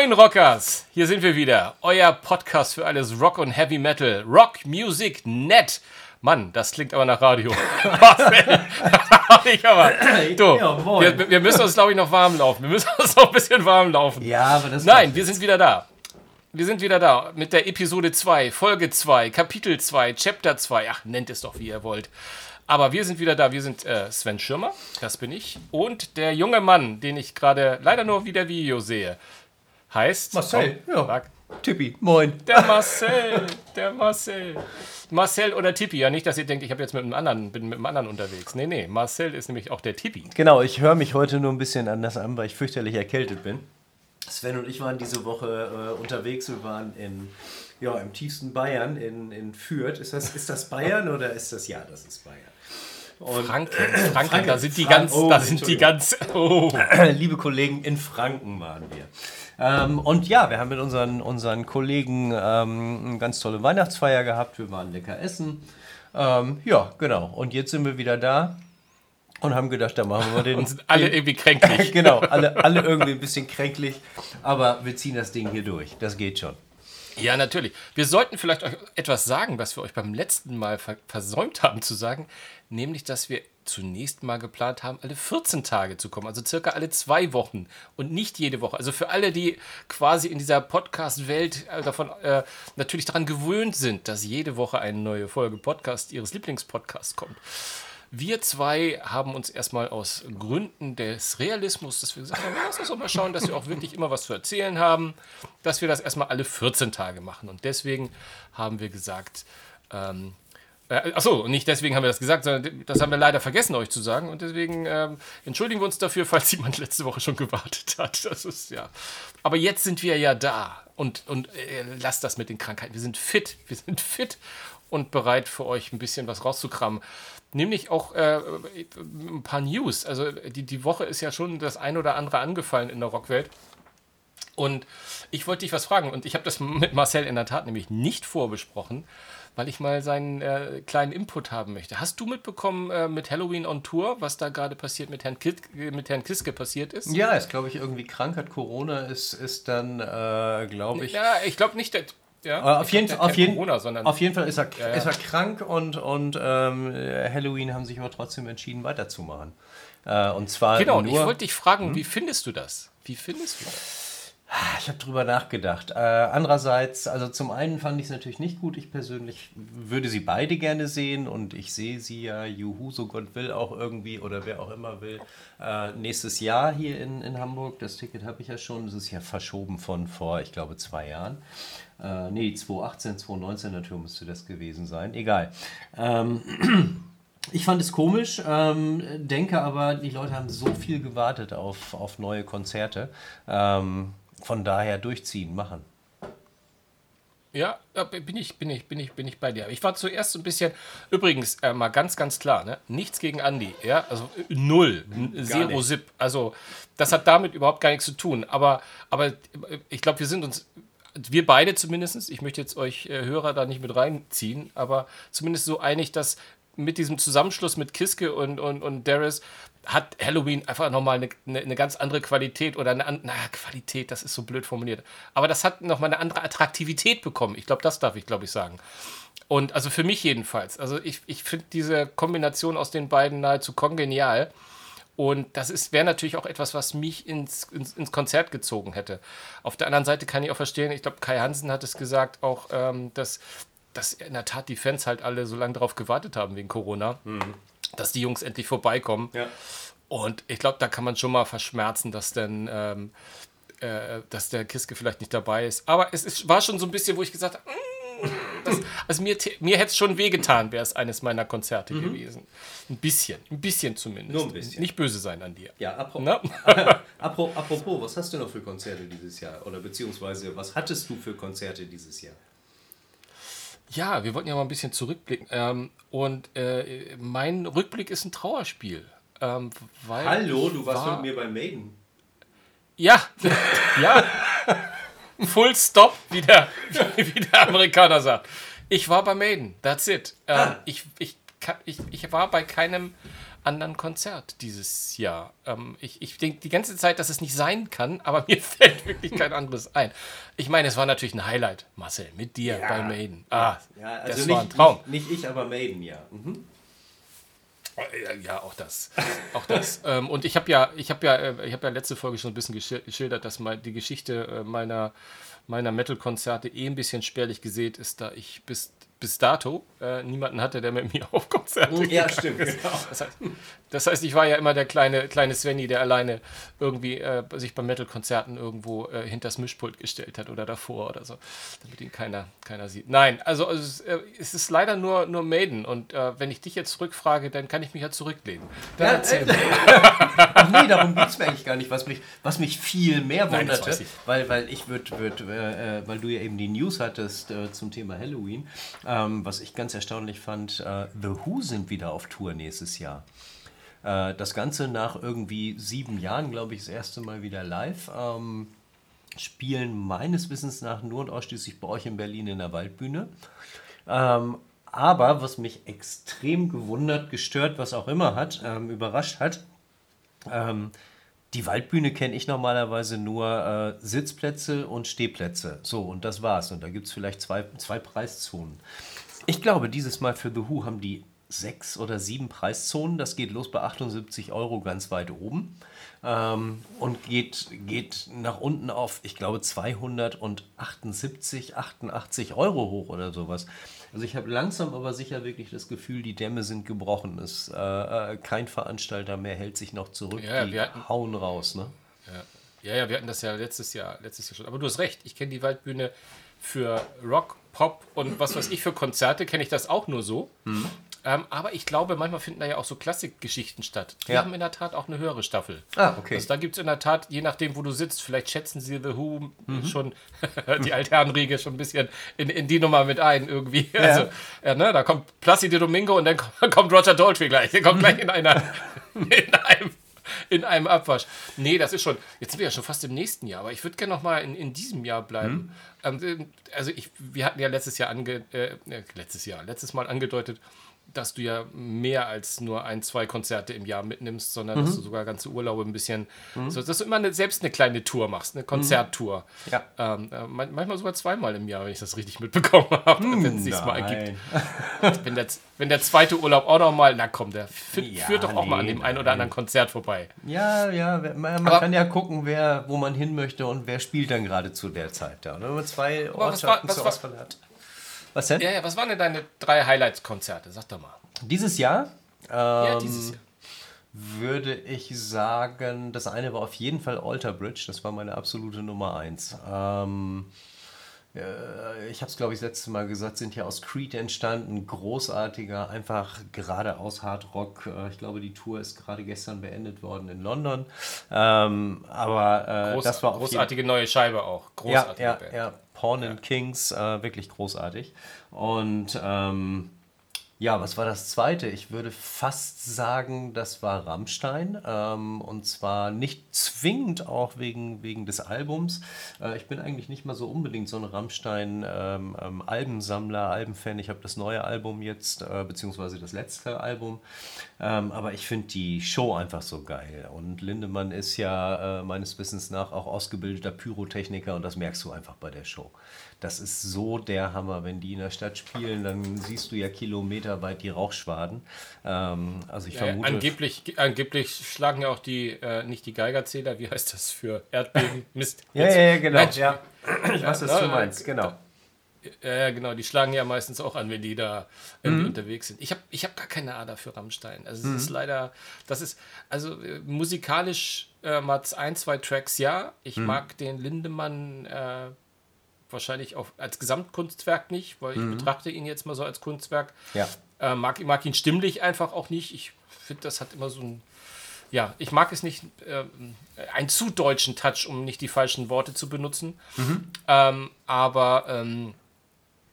Moin Rockers, hier sind wir wieder. Euer Podcast für alles Rock und Heavy Metal. Rock Music Net. Mann, das klingt aber nach Radio. ich aber. Du, Ja, wir, wir müssen uns, glaube ich, noch warm laufen. Wir müssen uns noch ein bisschen warm laufen. Ja, aber das Nein, wir sind wieder da. Wir sind wieder da mit der Episode 2, Folge 2, Kapitel 2, Chapter 2. Ach, nennt es doch, wie ihr wollt. Aber wir sind wieder da. Wir sind äh, Sven Schirmer, das bin ich. Und der junge Mann, den ich gerade leider nur wieder Video sehe, heißt. Marcel, Komm, ja. sag. Tippi, moin. Der Marcel, der Marcel. Marcel oder Tippi, ja nicht, dass ihr denkt, ich habe jetzt mit einem anderen, bin mit einem anderen unterwegs. Nee, nee, Marcel ist nämlich auch der Tippi. Genau, ich höre mich heute nur ein bisschen anders an, weil ich fürchterlich erkältet bin. Sven und ich waren diese Woche äh, unterwegs. Wir waren in, ja, im tiefsten Bayern, in, in Fürth. Ist das, ist das Bayern oder ist das, ja, das ist Bayern. Und, Franken, Franken, Franken, da sind die Frank- ganz, oh, da sind die ganz, oh. liebe Kollegen, in Franken waren wir. Ähm, und ja, wir haben mit unseren, unseren Kollegen ähm, eine ganz tolle Weihnachtsfeier gehabt. Wir waren lecker essen. Ähm, ja, genau. Und jetzt sind wir wieder da und haben gedacht, da machen wir den. Und sind alle irgendwie kränklich. genau, alle, alle irgendwie ein bisschen kränklich. Aber wir ziehen das Ding hier durch. Das geht schon. Ja, natürlich. Wir sollten vielleicht euch etwas sagen, was wir euch beim letzten Mal ver versäumt haben zu sagen, nämlich, dass wir zunächst mal geplant haben, alle 14 Tage zu kommen, also circa alle zwei Wochen und nicht jede Woche. Also für alle, die quasi in dieser Podcast-Welt äh, davon äh, natürlich daran gewöhnt sind, dass jede Woche eine neue Folge Podcast ihres Lieblingspodcasts kommt. Wir zwei haben uns erstmal aus Gründen des Realismus, dass wir gesagt haben, lass uns doch mal schauen, dass wir auch wirklich immer was zu erzählen haben, dass wir das erstmal alle 14 Tage machen. Und deswegen haben wir gesagt, ähm, äh, achso, nicht deswegen haben wir das gesagt, sondern das haben wir leider vergessen, euch zu sagen. Und deswegen ähm, entschuldigen wir uns dafür, falls jemand letzte Woche schon gewartet hat. Das ist ja. Aber jetzt sind wir ja da. Und, und äh, lasst das mit den Krankheiten. Wir sind fit. Wir sind fit und bereit für euch ein bisschen was rauszukramen. Nämlich auch äh, ein paar News. Also die, die Woche ist ja schon das ein oder andere angefallen in der Rockwelt. Und ich wollte dich was fragen. Und ich habe das mit Marcel in der Tat nämlich nicht vorbesprochen, weil ich mal seinen äh, kleinen Input haben möchte. Hast du mitbekommen äh, mit Halloween on Tour, was da gerade passiert mit Herrn, Kis mit Herrn Kiske passiert ist? Ja, ist, glaube ich, irgendwie krank, hat Corona, ist, ist dann, äh, glaube ich. Ja, ich glaube nicht, ja, Äh, auf, jeden, glaub, auf, jeden, Corona, sondern auf jeden Fall ist er, Ja, ja. ist er krank und, und ähm, Halloween haben sich aber trotzdem entschieden, weiterzumachen. Äh, und zwar Genau, und ich nur, wollte dich fragen, Hm? wie findest du das? Wie findest du das? Ich habe drüber nachgedacht. Äh, andererseits, also zum einen fand ich es natürlich nicht gut. Ich persönlich würde sie beide gerne sehen und ich sehe sie ja, juhu, so Gott will, auch irgendwie oder wer auch immer will, äh, nächstes Jahr hier in, in Hamburg. Das Ticket habe ich ja schon. Das ist ja verschoben von vor, ich glaube, zwei Jahren. Äh, nee, 2018, 2019 natürlich müsste das gewesen sein. Egal. Ähm, ich fand es komisch, ähm, denke aber, die Leute haben so viel gewartet auf, auf neue Konzerte. Ähm, von daher durchziehen, machen. Ja, bin ich, bin ich, bin ich, bin ich bei dir. Ich war zuerst so ein bisschen, übrigens, äh, mal ganz, ganz klar, ne? nichts gegen Andi, ja, also äh, null, zero. Zip. Also, das hat damit überhaupt gar nichts zu tun. Aber, aber äh, ich glaube, wir sind uns, wir beide zumindest, ich möchte jetzt euch äh, Hörer da nicht mit reinziehen, aber zumindest so einig, dass mit diesem Zusammenschluss mit Kiske und, und, und Darius hat Halloween einfach nochmal eine, eine, eine ganz andere Qualität oder eine andere, Qualität, das ist so blöd formuliert. Aber das hat nochmal eine andere Attraktivität bekommen. Ich glaube, das darf ich, glaube ich, sagen. Und also für mich jedenfalls. Also ich, ich finde diese Kombination aus den beiden nahezu kongenial. Und das wäre natürlich auch etwas, was mich ins, ins, ins Konzert gezogen hätte. Auf der anderen Seite kann ich auch verstehen, ich glaube, Kai Hansen hat es gesagt, auch, ähm, dass, dass in der Tat die Fans halt alle so lange darauf gewartet haben wegen Corona, dass die Jungs endlich vorbeikommen. Ja. Und ich glaube, da kann man schon mal verschmerzen, dass dann, ähm, äh, dass der Kiske vielleicht nicht dabei ist. Aber es ist, war schon so ein bisschen, wo ich gesagt habe, mm, das, also mir, mir hätte es schon wehgetan, wäre es eines meiner Konzerte gewesen. Ein bisschen, ein bisschen zumindest. Nur ein bisschen. Nicht böse sein an dir. Ja, apro Ne? apro apropos, was hast du noch für Konzerte dieses Jahr? Oder beziehungsweise, was hattest du für Konzerte dieses Jahr? Ja, wir wollten ja mal ein bisschen zurückblicken. Ähm, und äh, mein Rückblick ist ein Trauerspiel. Ähm, weil Hallo, du warst war- mit mir bei Maiden. Ja, ja. Full Stop, wie der, wie der Amerikaner sagt. Ich war bei Maiden, that's it. Ähm, Ah. ich, ich, ich, ich war bei keinem anderen Konzert dieses Jahr. Ähm, ich ich denke die ganze Zeit, dass es nicht sein kann, aber mir fällt wirklich kein anderes ein. Ich meine, es war natürlich ein Highlight, Marcel, mit dir ja. bei Maiden. Ah, ja, also das nicht, war ein Traum. Nicht, nicht, ich, aber Maiden, ja. Mhm. Ja, auch das. Auch das. ähm, und ich habe ja, ich habe ja, äh, ich habe ja letzte Folge schon ein bisschen geschildert, dass mal die Geschichte äh, meiner, meiner Metal-Konzerte eh ein bisschen spärlich gesät ist, da ich bis bis dato äh, niemanden hatte, der mit mir auf Konzerte Ja, stimmt. Genau. Das, heißt, das, heißt, ich war ja immer der kleine, kleine Svenny, der alleine irgendwie äh, sich bei Metal-Konzerten irgendwo äh, hinters Mischpult gestellt hat oder davor oder so, damit ihn keiner, keiner sieht. Nein, also, also es, äh, es, ist leider nur, nur Maiden und äh, wenn ich dich jetzt zurückfrage, dann kann ich mich ja zurücklehnen. Dann ja, äh, Ach nee, darum geht es mir eigentlich gar nicht, was mich, was mich viel mehr wunderte, Nein, weil, weil ich würde, würd, weil du ja eben die News hattest zum Thema Halloween, ähm, was ich ganz erstaunlich fand, äh, The Who sind wieder auf Tour nächstes Jahr. Äh, das Ganze nach irgendwie sieben Jahren, glaube ich, das erste Mal wieder live. Ähm, spielen meines Wissens nach nur und ausschließlich bei euch in Berlin in der Waldbühne. Ähm, aber was mich extrem gewundert, gestört, was auch immer hat, ähm, überrascht hat, ähm, die Waldbühne kenne ich normalerweise nur äh, Sitzplätze und Stehplätze. So, und das war's. Und da gibt es vielleicht zwei, zwei Preiszonen. Ich glaube, dieses Mal für The Who haben die sechs oder sieben Preiszonen. Das geht los bei 78 Euro ganz weit oben ähm, und geht, geht nach unten auf, ich glaube, 278, 88 Euro hoch oder sowas. Also ich habe langsam aber sicher wirklich das Gefühl, die Dämme sind gebrochen. Es, äh, äh, kein Veranstalter mehr hält sich noch zurück. Ja, die hatten, hauen raus. Ne? Ja. ja, ja, wir hatten das ja letztes Jahr, letztes Jahr schon. Aber du hast recht, ich kenne die Waldbühne für Rock, Pop und was weiß ich für Konzerte, kenne ich das auch nur so. Mhm. Ähm, aber ich glaube, manchmal finden da ja auch so Klassikgeschichten statt. Die ja. haben in der Tat auch eine höhere Staffel. Ah, okay. Also da gibt es in der Tat, je nachdem, wo du sitzt, vielleicht schätzen sie The Who mhm. schon, die Altherrenriege schon ein bisschen in, in die Nummer mit ein irgendwie. Ja. Also, ja, ne, da kommt Placido Domingo und dann kommt Roger Daltrey gleich. Der kommt gleich in einer, in einem in einem Abwasch. Nee, das ist schon, jetzt sind wir ja schon fast im nächsten Jahr, aber ich würde gerne noch mal in, in diesem Jahr bleiben. Hm. Also ich, wir hatten ja letztes Jahr ange, äh, letztes Jahr, letztes Mal angedeutet, dass du ja mehr als nur ein, zwei Konzerte im Jahr mitnimmst, sondern mhm. dass du sogar ganze Urlaube ein bisschen, mhm. so, dass du immer eine, selbst eine kleine Tour machst, eine Konzerttour. Mhm. Ja. Ähm, äh, manchmal sogar zweimal im Jahr, wenn ich das richtig mitbekommen habe, hm, wenn es sich mal ergibt. wenn, der, wenn der zweite Urlaub auch noch mal, na komm, der führt, ja, führt doch auch nee, mal an dem einen oder anderen Konzert vorbei. Ja, ja, man, man kann ja gucken, wer, wo man hin möchte und wer spielt dann gerade zu der Zeit da. Wenn man zwei Ortschaften zur Auswahl hat. Was denn? Ja, ja, was waren denn deine drei Highlights-Konzerte? Sag doch mal. Dieses Jahr? Ähm, ja, dieses Jahr. Würde ich sagen, das eine war auf jeden Fall Alter Bridge, das war meine absolute Nummer eins. Ähm, äh, ich habe es, glaube ich, das letzte Mal gesagt, sind ja aus Creed entstanden. Großartiger, einfach geradeaus Hardrock. Äh, ich glaube, die Tour ist gerade gestern beendet worden in London. Ähm, aber äh, Groß, das war großartige neue Scheibe auch. Großartige ja, ja, ja. Pawn and Kings, äh, wirklich großartig. Und ähm, ja, was war das zweite? Ich würde fast sagen, das war Rammstein. Ähm, und zwar nicht zwingend auch wegen, wegen des Albums. Äh, ich bin eigentlich nicht mal so unbedingt so ein Rammstein-Albensammler, ähm, ähm, Albenfan. Ich habe das neue Album jetzt, äh, beziehungsweise das letzte Album. Ähm, aber ich finde die Show einfach so geil. Und Lindemann ist ja äh, meines Wissens nach auch ausgebildeter Pyrotechniker und das merkst du einfach bei der Show. Das ist so der Hammer. Wenn die in der Stadt spielen, dann siehst du ja kilometerweit die Rauchschwaden. Ähm, also ich vermute. Äh, angeblich, angeblich schlagen ja auch die, äh, nicht die Geigerzähler, wie heißt das für Erdbeben? Mist. ja, ja, ja, genau. Mensch. Ja. Ich weiß, was du meinst, genau. Ja, genau, die schlagen ja meistens auch an, wenn die da irgendwie mhm. unterwegs sind. Ich habe ich hab gar keine Ader für Rammstein. Also es mhm. ist leider, das ist, also äh, musikalisch äh, mal ein, zwei Tracks ja. Ich mhm. mag den Lindemann äh, wahrscheinlich auch als Gesamtkunstwerk nicht, weil ich mhm. betrachte ihn jetzt mal so als Kunstwerk. Ja. Äh, mag, mag ihn stimmlich einfach auch nicht. Ich finde, das hat immer so ein. Ja, ich mag es nicht, äh, einen zu deutschen Touch, um nicht die falschen Worte zu benutzen. Mhm. Ähm, aber ähm,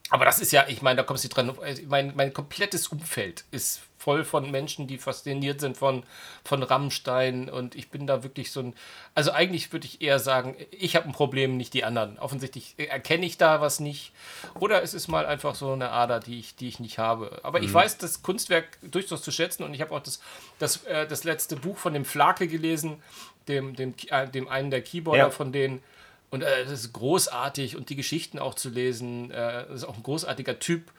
Aber das ist ja, ich meine, da kommst du dran. Mein, mein komplettes Umfeld ist voll von Menschen, die fasziniert sind von, von Rammstein. Und ich bin da wirklich so ein. Also eigentlich würde ich eher sagen, ich habe ein Problem, nicht die anderen. Offensichtlich erkenne ich da was nicht. Oder es ist mal einfach so eine Ader, die ich, die ich nicht habe. Aber mhm. ich weiß das Kunstwerk durchaus zu schätzen und ich habe auch das, das, äh, das letzte Buch von dem Flake gelesen, dem, dem, äh, dem einen der Keyboarder ja. von denen. Und äh, das ist großartig und die Geschichten auch zu lesen. Äh, das ist auch ein großartiger Typ.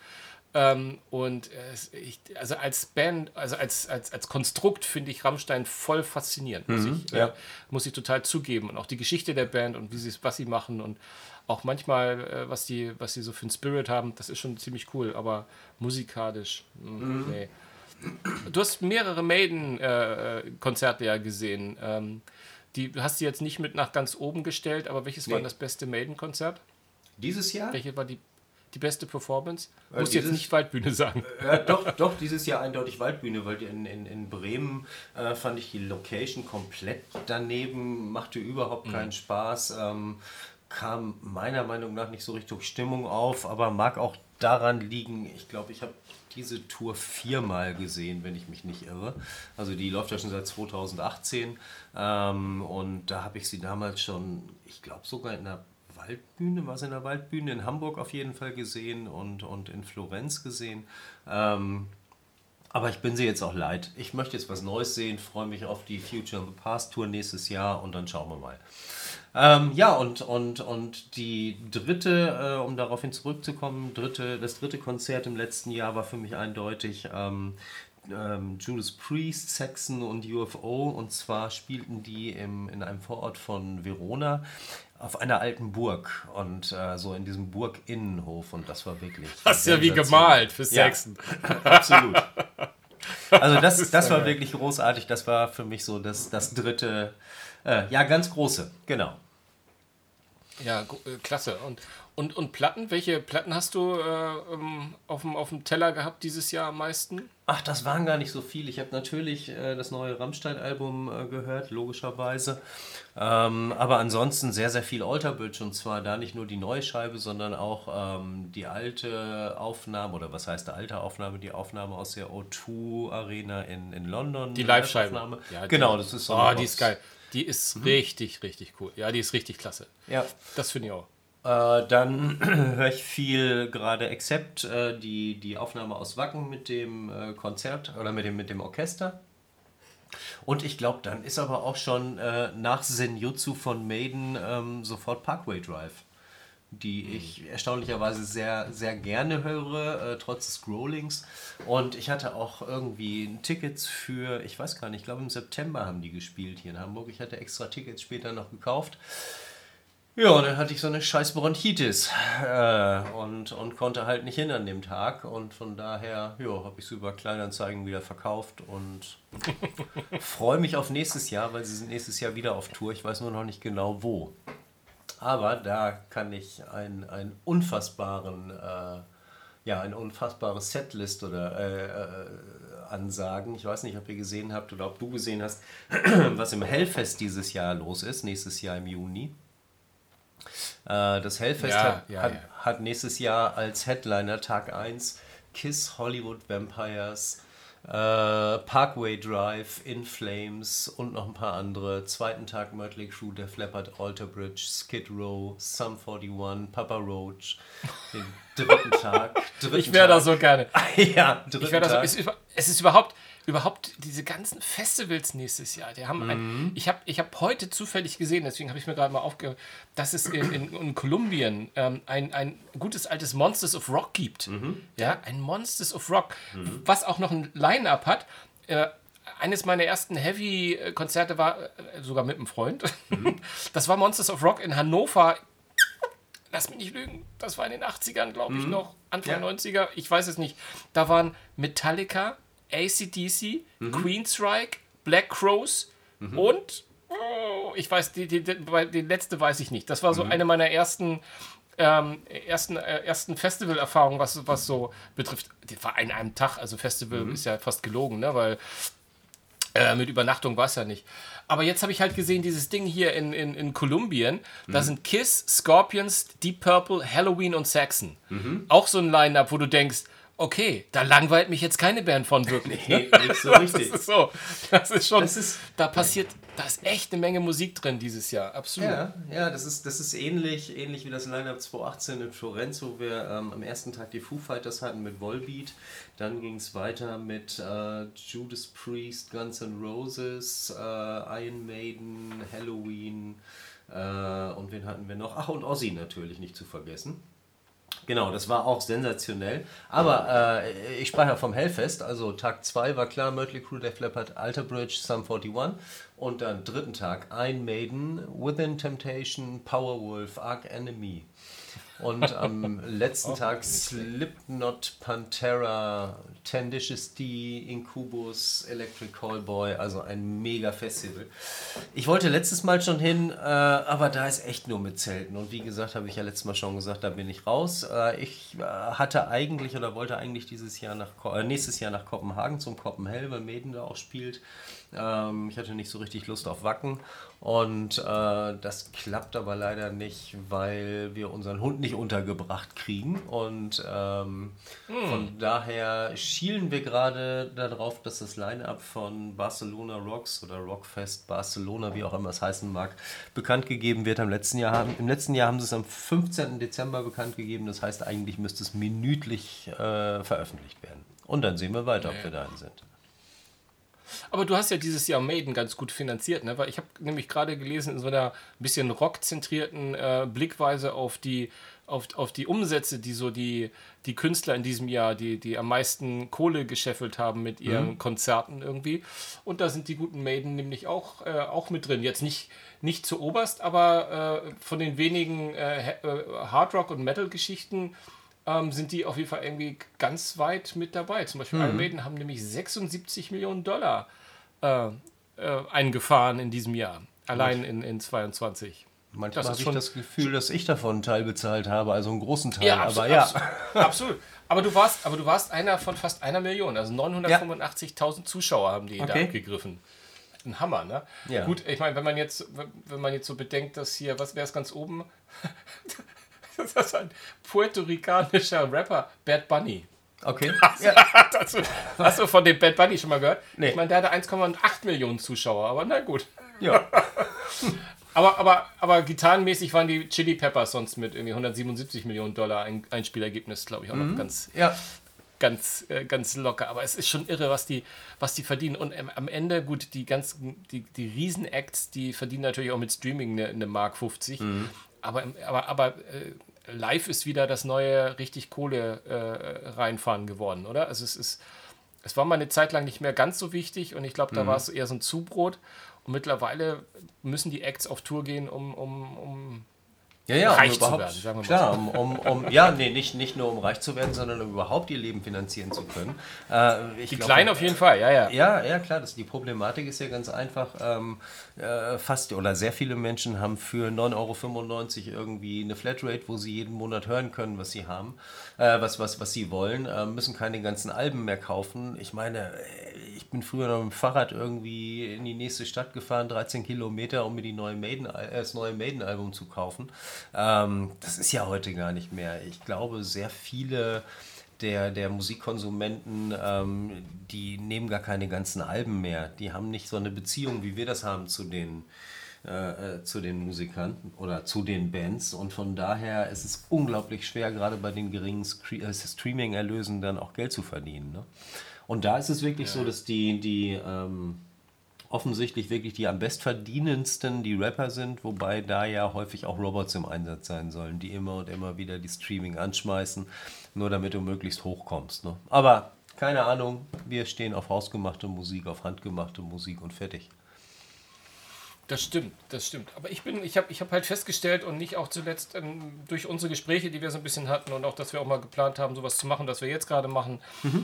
Ähm, und äh, ich, also als Band, also als, als, als Konstrukt finde ich Rammstein voll faszinierend, muss, mhm, ich, äh, ja. muss ich total zugeben. Und auch die Geschichte der Band und wie sie was sie machen und auch manchmal, äh, was, die, was sie so für einen Spirit haben, das ist schon ziemlich cool, aber musikalisch, mh, hm, mhm. nee. Du hast mehrere Maiden-Konzerte äh, ja gesehen. Ähm, die hast du jetzt nicht mit nach ganz oben gestellt, aber welches nee. war das beste Maiden-Konzert? Dieses Jahr? Welche war die, die beste Performance? Äh, Muss jetzt nicht Waldbühne sagen. Äh, doch, doch, dieses Jahr eindeutig Waldbühne, weil in, in, in Bremen äh, fand ich die Location komplett daneben, machte überhaupt mhm. keinen Spaß. Ähm, kam meiner Meinung nach nicht so richtig Stimmung auf, aber mag auch daran liegen, ich glaube, ich habe diese Tour viermal gesehen, wenn ich mich nicht irre. Also die läuft ja schon seit 2018 ähm, und da habe ich sie damals schon, ich glaube sogar in der Waldbühne, war es in der Waldbühne in Hamburg auf jeden Fall gesehen und, und in Florenz gesehen. Ähm, aber ich bin sie jetzt auch leid. Ich möchte jetzt was Neues sehen, freue mich auf die Future in the Past Tour nächstes Jahr und dann schauen wir mal. Ähm, ja, und, und, und die dritte, äh, um daraufhin zurückzukommen, dritte, das dritte Konzert im letzten Jahr war für mich eindeutig ähm, ähm, Judas Priest, Saxon und UFO. Und zwar spielten die im, in einem Vorort von Verona auf einer alten Burg und äh, so in diesem Burginnenhof. Und das war wirklich. Hast ja wie gemalt für Saxon. Ja, absolut. Also das, das, das war wirklich großartig. Das war für mich so das, das dritte äh, ja, ganz große, genau. Ja, äh, klasse. Und, und, und Platten? Welche Platten hast du äh, ähm, auf, dem, auf dem Teller gehabt dieses Jahr am meisten? Ach, das waren gar nicht so viel. Ich habe natürlich äh, das neue Rammstein-Album äh, gehört, logischerweise. Ähm, aber ansonsten sehr, sehr viel Alterbridge. Und zwar da nicht nur die neue Scheibe, sondern auch ähm, die alte Aufnahme, oder was heißt die alte Aufnahme? Die Aufnahme aus der O2 Arena in, in London. Die Live-Scheibe. Ja, genau, das ist so. Oh, die ist geil. Die ist mhm. richtig, richtig cool. Ja, die ist richtig klasse. Ja. Das finde ich auch. Äh, dann höre ich viel gerade Except, äh, die, die Aufnahme aus Wacken mit dem äh, Konzert oder mit dem, mit dem Orchester. Und ich glaube, dann ist aber auch schon äh, nach Senjutsu von Maiden ähm, sofort Parkway Drive die mhm. ich erstaunlicherweise sehr, sehr gerne höre, äh, trotz des Scrollings. Und ich hatte auch irgendwie Tickets für, ich weiß gar nicht, ich glaube im September haben die gespielt hier in Hamburg. Ich hatte extra Tickets später noch gekauft. Ja, und dann hatte ich so eine scheiß Bronchitis äh, und, und konnte halt nicht hin an dem Tag. Und von daher ja, habe ich es über Kleinanzeigen wieder verkauft und freue mich auf nächstes Jahr, weil sie sind nächstes Jahr wieder auf Tour. Ich weiß nur noch nicht genau wo. Aber da kann ich einen, einen unfassbaren, äh, ja, ein unfassbares Setlist oder äh, äh, ansagen. Ich weiß nicht, ob ihr gesehen habt oder ob du gesehen hast, was im Hellfest dieses Jahr los ist, nächstes Jahr im Juni. Äh, das Hellfest ja, hat, ja, hat, ja. hat nächstes Jahr als Headliner Tag 1 Kiss Hollywood Vampires, äh, Parkway Drive, In Flames und noch ein paar andere. Zweiten Tag Mötley Crew, Def Leppard, Alter Bridge, Skid Row, Sum 41, Papa Roach. Den dritten Tag. Dritten ich wäre da so gerne. ja, dritten ich Tag. So, es ist überhaupt überhaupt diese ganzen Festivals nächstes Jahr. Die haben ein, mhm. ich habe ich hab heute zufällig gesehen, deswegen habe ich mir gerade mal aufgehört, dass es in, in, in Kolumbien ähm, ein, ein gutes altes Monsters of Rock gibt. Mhm. Ja, ein Monsters of Rock, mhm. was auch noch ein Line-Up hat. Äh, eines meiner ersten Heavy-Konzerte war äh, sogar mit einem Freund. Mhm. Das war Monsters of Rock in Hannover. Lass mich nicht lügen, das war in den 80ern, glaube ich, mhm. noch. Anfang ja. 90er, ich weiß es nicht. Da waren Metallica, ACDC, mhm. Queenstrike, Black Crows mhm. und oh, ich weiß, die, die, die, letzte weiß ich nicht. Das war so mhm. eine meiner ersten, ähm, ersten, äh, ersten Festival-Erfahrungen, was, was so betrifft. Die war in einem Tag, also Festival mhm. ist ja fast gelogen, ne? weil Äh, mit Übernachtung war es ja nicht. Aber jetzt habe ich halt gesehen, dieses Ding hier in, in, in Kolumbien, da sind Kiss, Scorpions, Deep Purple, Halloween und Saxon. Auch so ein Line-Up, wo du denkst, okay, da langweilt mich jetzt keine Band von wirklich. Ne? Nee, nicht so richtig. Das ist so. Das ist schon. Das ist- da passiert, da ist echt eine Menge Musik drin dieses Jahr. Absolut. Ja, ja das, ist, das ist ähnlich, ähnlich wie das Line-Up 2018 in Florenz, wo wir ähm, am ersten Tag die Foo Fighters hatten mit Volbeat. Dann ging es weiter mit äh, Judas Priest, Guns N' Roses, äh, Iron Maiden, Halloween äh, und wen hatten wir noch? Ach, und Ozzy natürlich nicht zu vergessen. Genau, das war auch sensationell. Aber äh, ich sprach ja vom Hellfest, also Tag 2 war klar, Mötley Crüe, Def Leppard, Alter Bridge, Sum 41. Und dann dritten Tag Iron Maiden, Within Temptation, Powerwolf, Arc Enemy. Und am letzten Tag Slipknot, Pantera, Tendicious D, Incubus, Electric Callboy, also ein mega Festival. Ich wollte letztes Mal schon hin, äh, aber da ist echt nur mit Zelten. Und wie gesagt, habe ich ja letztes Mal schon gesagt, da bin ich raus. Äh, ich äh, hatte eigentlich oder wollte eigentlich dieses Jahr nach äh, nächstes Jahr nach Kopenhagen zum Kopenhell, weil Maiden da auch spielt. Ähm, ich hatte nicht so richtig Lust auf Wacken. Und äh, das klappt aber leider nicht, weil wir unseren Hund nicht untergebracht kriegen. Und ähm, von daher schielen wir gerade darauf, dass das Line-Up von Barcelona Rocks oder Rockfest Barcelona, wie auch immer es heißen mag, bekannt gegeben wird. Im letzten Jahr haben, im letzten Jahr haben sie es am 15. Dezember bekannt gegeben. Das heißt, eigentlich müsste es minütlich äh, veröffentlicht werden. Und dann sehen wir weiter, ob wir dahin sind. Aber du hast ja dieses Jahr Maiden ganz gut finanziert, ne? Weil ich habe nämlich gerade gelesen in so einer bisschen rockzentrierten äh, Blickweise auf die auf, auf die Umsätze, die so die, die Künstler in diesem Jahr, die, die am meisten Kohle gescheffelt haben mit ihren Konzerten irgendwie. Und da sind die guten Maiden nämlich auch, äh, auch mit drin. Jetzt nicht, nicht zu oberst, aber äh, von den wenigen äh, Hardrock- und Metal-Geschichten ähm, sind die auf jeden Fall irgendwie ganz weit mit dabei. Zum Beispiel Iron Maiden haben nämlich 76 Millionen Dollar äh, äh, eingefahren in diesem Jahr. Allein in, in 22. Manchmal habe ich das Gefühl, dass ich davon einen Teil bezahlt habe, also einen großen Teil. Ja, aber absolut, ja. absolut, absolut. Aber du warst, aber du warst einer von fast einer Million. Also 985.000 Zuschauer haben die da Okay. abgegriffen. Ein Hammer, ne? Ja. Gut, ich meine, wenn man jetzt, wenn man jetzt so bedenkt, dass hier, was wäre es ganz oben? das ist ein puerto-ricanischer Rapper, Bad Bunny. Okay. Hast, hast, du, hast du von dem Bad Bunny schon mal gehört? Nee. Ich meine, der hatte 1,8 Millionen Zuschauer, aber na gut. ja. Aber, aber, aber gitarrenmäßig waren die Chili Peppers sonst mit irgendwie 177 Millionen Dollar ein Einspielergebnis, glaube ich, auch noch ganz, ja. ganz, äh, ganz locker. Aber es ist schon irre, was die, was die verdienen. Und ähm, am Ende, gut, die ganzen, die, die Riesen-Acts, die verdienen natürlich auch mit Streaming eine, eine Mark 50. Aber, im- aber, aber äh, live ist wieder das neue richtig Kohle äh, reinfahren geworden, oder? Also es ist, es war mal eine Zeit lang nicht mehr ganz so wichtig und ich glaube, da war es eher so ein Zubrot. Und mittlerweile müssen die Acts auf Tour gehen, um, um, um Ja, ja, reich um zu überhaupt, werden, wir mal klar, um, um, um, ja, nee, nicht, nicht nur um reich zu werden, sondern um überhaupt ihr Leben finanzieren zu können. Äh, die glaub, Kleinen auf jeden Fall, ja, ja. Ja, ja, klar. Das, die Problematik ist ja ganz einfach. Ähm, äh, fast oder sehr viele Menschen haben für 9,95 Euro irgendwie eine Flatrate, wo sie jeden Monat hören können, was sie haben, äh, was, was, was sie wollen, äh, müssen keine ganzen Alben mehr kaufen. Ich meine, ich bin früher noch mit dem Fahrrad irgendwie in die nächste Stadt gefahren, 13 Kilometer, um mir die neue Maiden, äh, das neue Maiden-Album zu kaufen. Ähm, das ist ja heute gar nicht mehr. Ich glaube, sehr viele der, der Musikkonsumenten, ähm, die nehmen gar keine ganzen Alben mehr. Die haben nicht so eine Beziehung, wie wir das haben zu den, äh, äh, zu den Musikern oder zu den Bands. Und von daher ist es unglaublich schwer, gerade bei den geringen äh, Streaming-Erlösen dann auch Geld zu verdienen. Ne? Und da ist es wirklich so, dass die, die ähm, offensichtlich wirklich die am bestverdienendsten die Rapper sind, wobei da ja häufig auch Robots im Einsatz sein sollen, die immer und immer wieder die Streaming anschmeißen, nur damit du möglichst hochkommst. Ne? Aber keine Ahnung, wir stehen auf hausgemachte Musik, auf handgemachte Musik und fertig. Das stimmt, das stimmt. Aber ich bin, ich habe ich hab halt festgestellt und nicht auch zuletzt ähm, durch unsere Gespräche, die wir so ein bisschen hatten und auch, dass wir auch mal geplant haben, sowas zu machen, das wir jetzt gerade machen,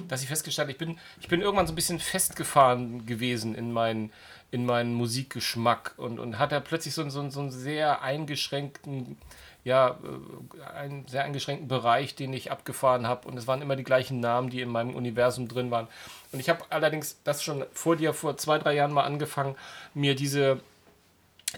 dass ich festgestellt habe, ich bin, ich bin irgendwann so ein bisschen festgefahren gewesen in meinen in meinen Musikgeschmack und, und hat er plötzlich so, so, so einen sehr eingeschränkten, ja, äh, einen sehr eingeschränkten Bereich, den ich abgefahren habe. Und es waren immer die gleichen Namen, die in meinem Universum drin waren. Und ich habe allerdings das schon vor dir, vor zwei, drei Jahren mal angefangen, mir diese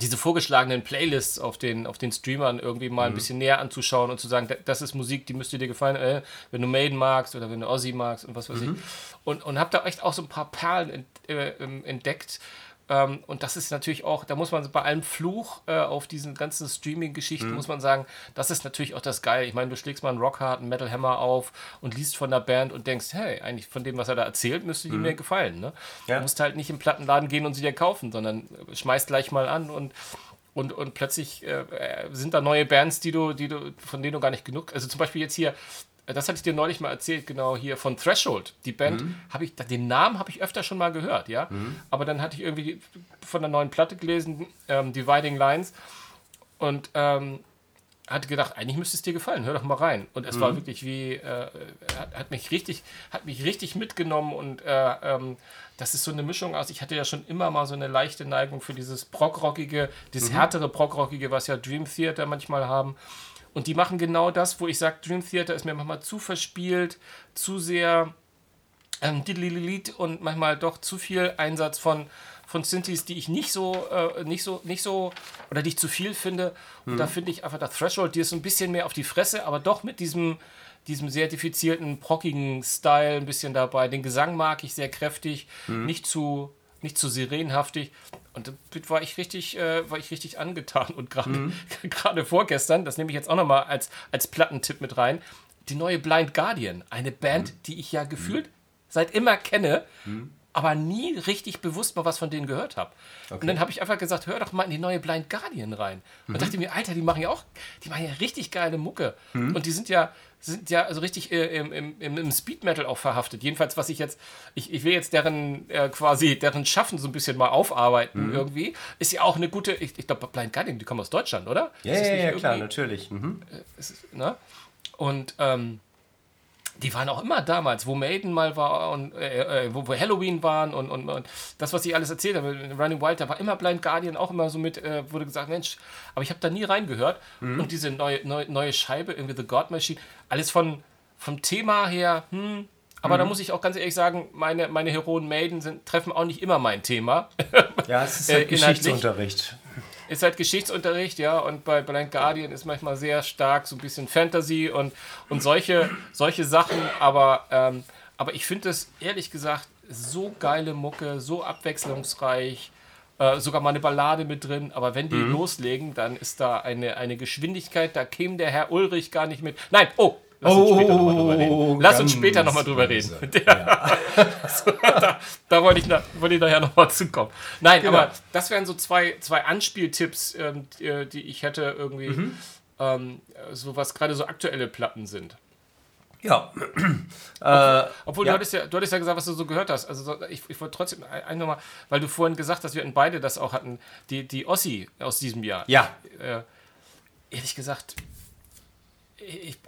diese vorgeschlagenen Playlists auf den, auf den Streamern irgendwie mal mhm. ein bisschen näher anzuschauen und zu sagen, das ist Musik, die müsste dir gefallen, äh, wenn du Maiden magst oder wenn du Ozzy magst und was weiß mhm. ich. Und, und habe da echt auch so ein paar Perlen äh, ähm, entdeckt, ähm, und das ist natürlich auch, da muss man bei allem Fluch äh, auf diesen ganzen Streaming-Geschichten, mhm. muss man sagen, das ist natürlich auch das Geile. Ich meine, du schlägst mal einen Rockhard, einen Metal Hammer auf und liest von der Band und denkst, hey, eigentlich von dem, was er da erzählt, müsste die mhm. mir gefallen. Ne? Ja. Du musst halt nicht im Plattenladen gehen und sie dir kaufen, sondern schmeißt gleich mal an und und, und plötzlich äh, sind da neue Bands, die du, die du, von denen du gar nicht genug. Also zum Beispiel jetzt hier das hatte ich dir neulich mal erzählt, genau hier von Threshold. Die Band, mhm. habe ich, den Namen habe ich öfter schon mal gehört, ja. Mhm. Aber dann hatte ich irgendwie von der neuen Platte gelesen, ähm, Dividing Lines, und ähm, hatte gedacht, eigentlich müsste es dir gefallen, hör doch mal rein. Und es mhm. war wirklich wie, äh, hat, hat, mich richtig, hat mich richtig mitgenommen und äh, ähm, das ist so eine Mischung aus, ich hatte ja schon immer mal so eine leichte Neigung für dieses Prog-Rockige, dieses mhm. härtere Prog-Rockige, was ja Dream Theater manchmal haben. Und die machen genau das, wo ich sage, Dream Theater ist mir manchmal zu verspielt, zu sehr ähm, und manchmal doch zu viel Einsatz von, von Synthes, die ich nicht so, äh, nicht so, nicht so, oder die ich zu viel finde. Und mhm. da finde ich einfach das Threshold, die ist so ein bisschen mehr auf die Fresse, aber doch mit diesem, diesem sehr diffizierten, prockigen Style ein bisschen dabei. Den Gesang mag ich sehr kräftig, mhm. nicht zu nicht zu sirenhaftig. Und damit war ich richtig, äh, war ich richtig angetan. Und gerade mhm. vorgestern, das nehme ich jetzt auch nochmal als, als Plattentipp mit rein, die neue Blind Guardian. Eine Band, mhm. die ich ja gefühlt mhm. seit immer kenne, mhm. Aber nie richtig bewusst mal was von denen gehört habe. Okay. Und dann habe ich einfach gesagt, hör doch mal in die neue Blind Guardian rein. Und mhm. dachte mir, Alter, die machen ja auch, die machen ja richtig geile Mucke. Mhm. Und die sind ja, sind ja also richtig äh, im, im, im Speed Metal auch verhaftet. Jedenfalls, was ich jetzt, ich, ich will jetzt deren äh, quasi, deren Schaffen so ein bisschen mal aufarbeiten mhm. irgendwie. Ist ja auch eine gute, ich, ich glaube, Blind Guardian, die kommen aus Deutschland, oder? Ja, ja, ja, klar, natürlich. Mhm. Äh, ist, ne? Und ähm, die waren auch immer damals, wo Maiden mal war und äh, äh, wo, wo, Halloween waren und, und, und, das, was ich alles erzählt habe, Running Wild, da war immer Blind Guardian auch immer so mit, äh, wurde gesagt, Mensch, aber ich habe da nie reingehört. Mhm. Und diese neue, neue, neue Scheibe, irgendwie The God Machine, alles von, vom Thema her, hm, aber mhm. da muss ich auch ganz ehrlich sagen, meine, meine Heroen Maiden sind, treffen auch nicht immer mein Thema. Ja, es ist halt Geschichtsunterricht ist halt Geschichtsunterricht, ja, und bei Blind Guardian ist manchmal sehr stark so ein bisschen Fantasy und, und solche, solche Sachen, aber, ähm, aber ich finde es ehrlich gesagt so geile Mucke, so abwechslungsreich, äh, sogar mal eine Ballade mit drin, aber wenn die mhm. loslegen, dann ist da eine, eine Geschwindigkeit, da käme der Herr Ulrich gar nicht mit. Nein, oh, Lass uns später nochmal drüber reden. Oh, Lass uns später nochmal drüber reden. Ja. so, da, da wollte ich, wollte ich nachher nochmal zukommen. Nein, genau. aber das wären so zwei, zwei Anspieltipps, ähm, die, äh, die, ich hätte irgendwie, mhm. ähm, so was gerade so aktuelle Platten sind. Ja. Obwohl, äh, obwohl ja. Du, hattest ja, du hattest ja gesagt, was du so gehört hast. Also ich, ich wollte trotzdem einfach mal, weil du vorhin gesagt hast, wir hatten beide das auch hatten, die, die Ossi aus diesem Jahr. Ja. Äh, ehrlich gesagt, ich,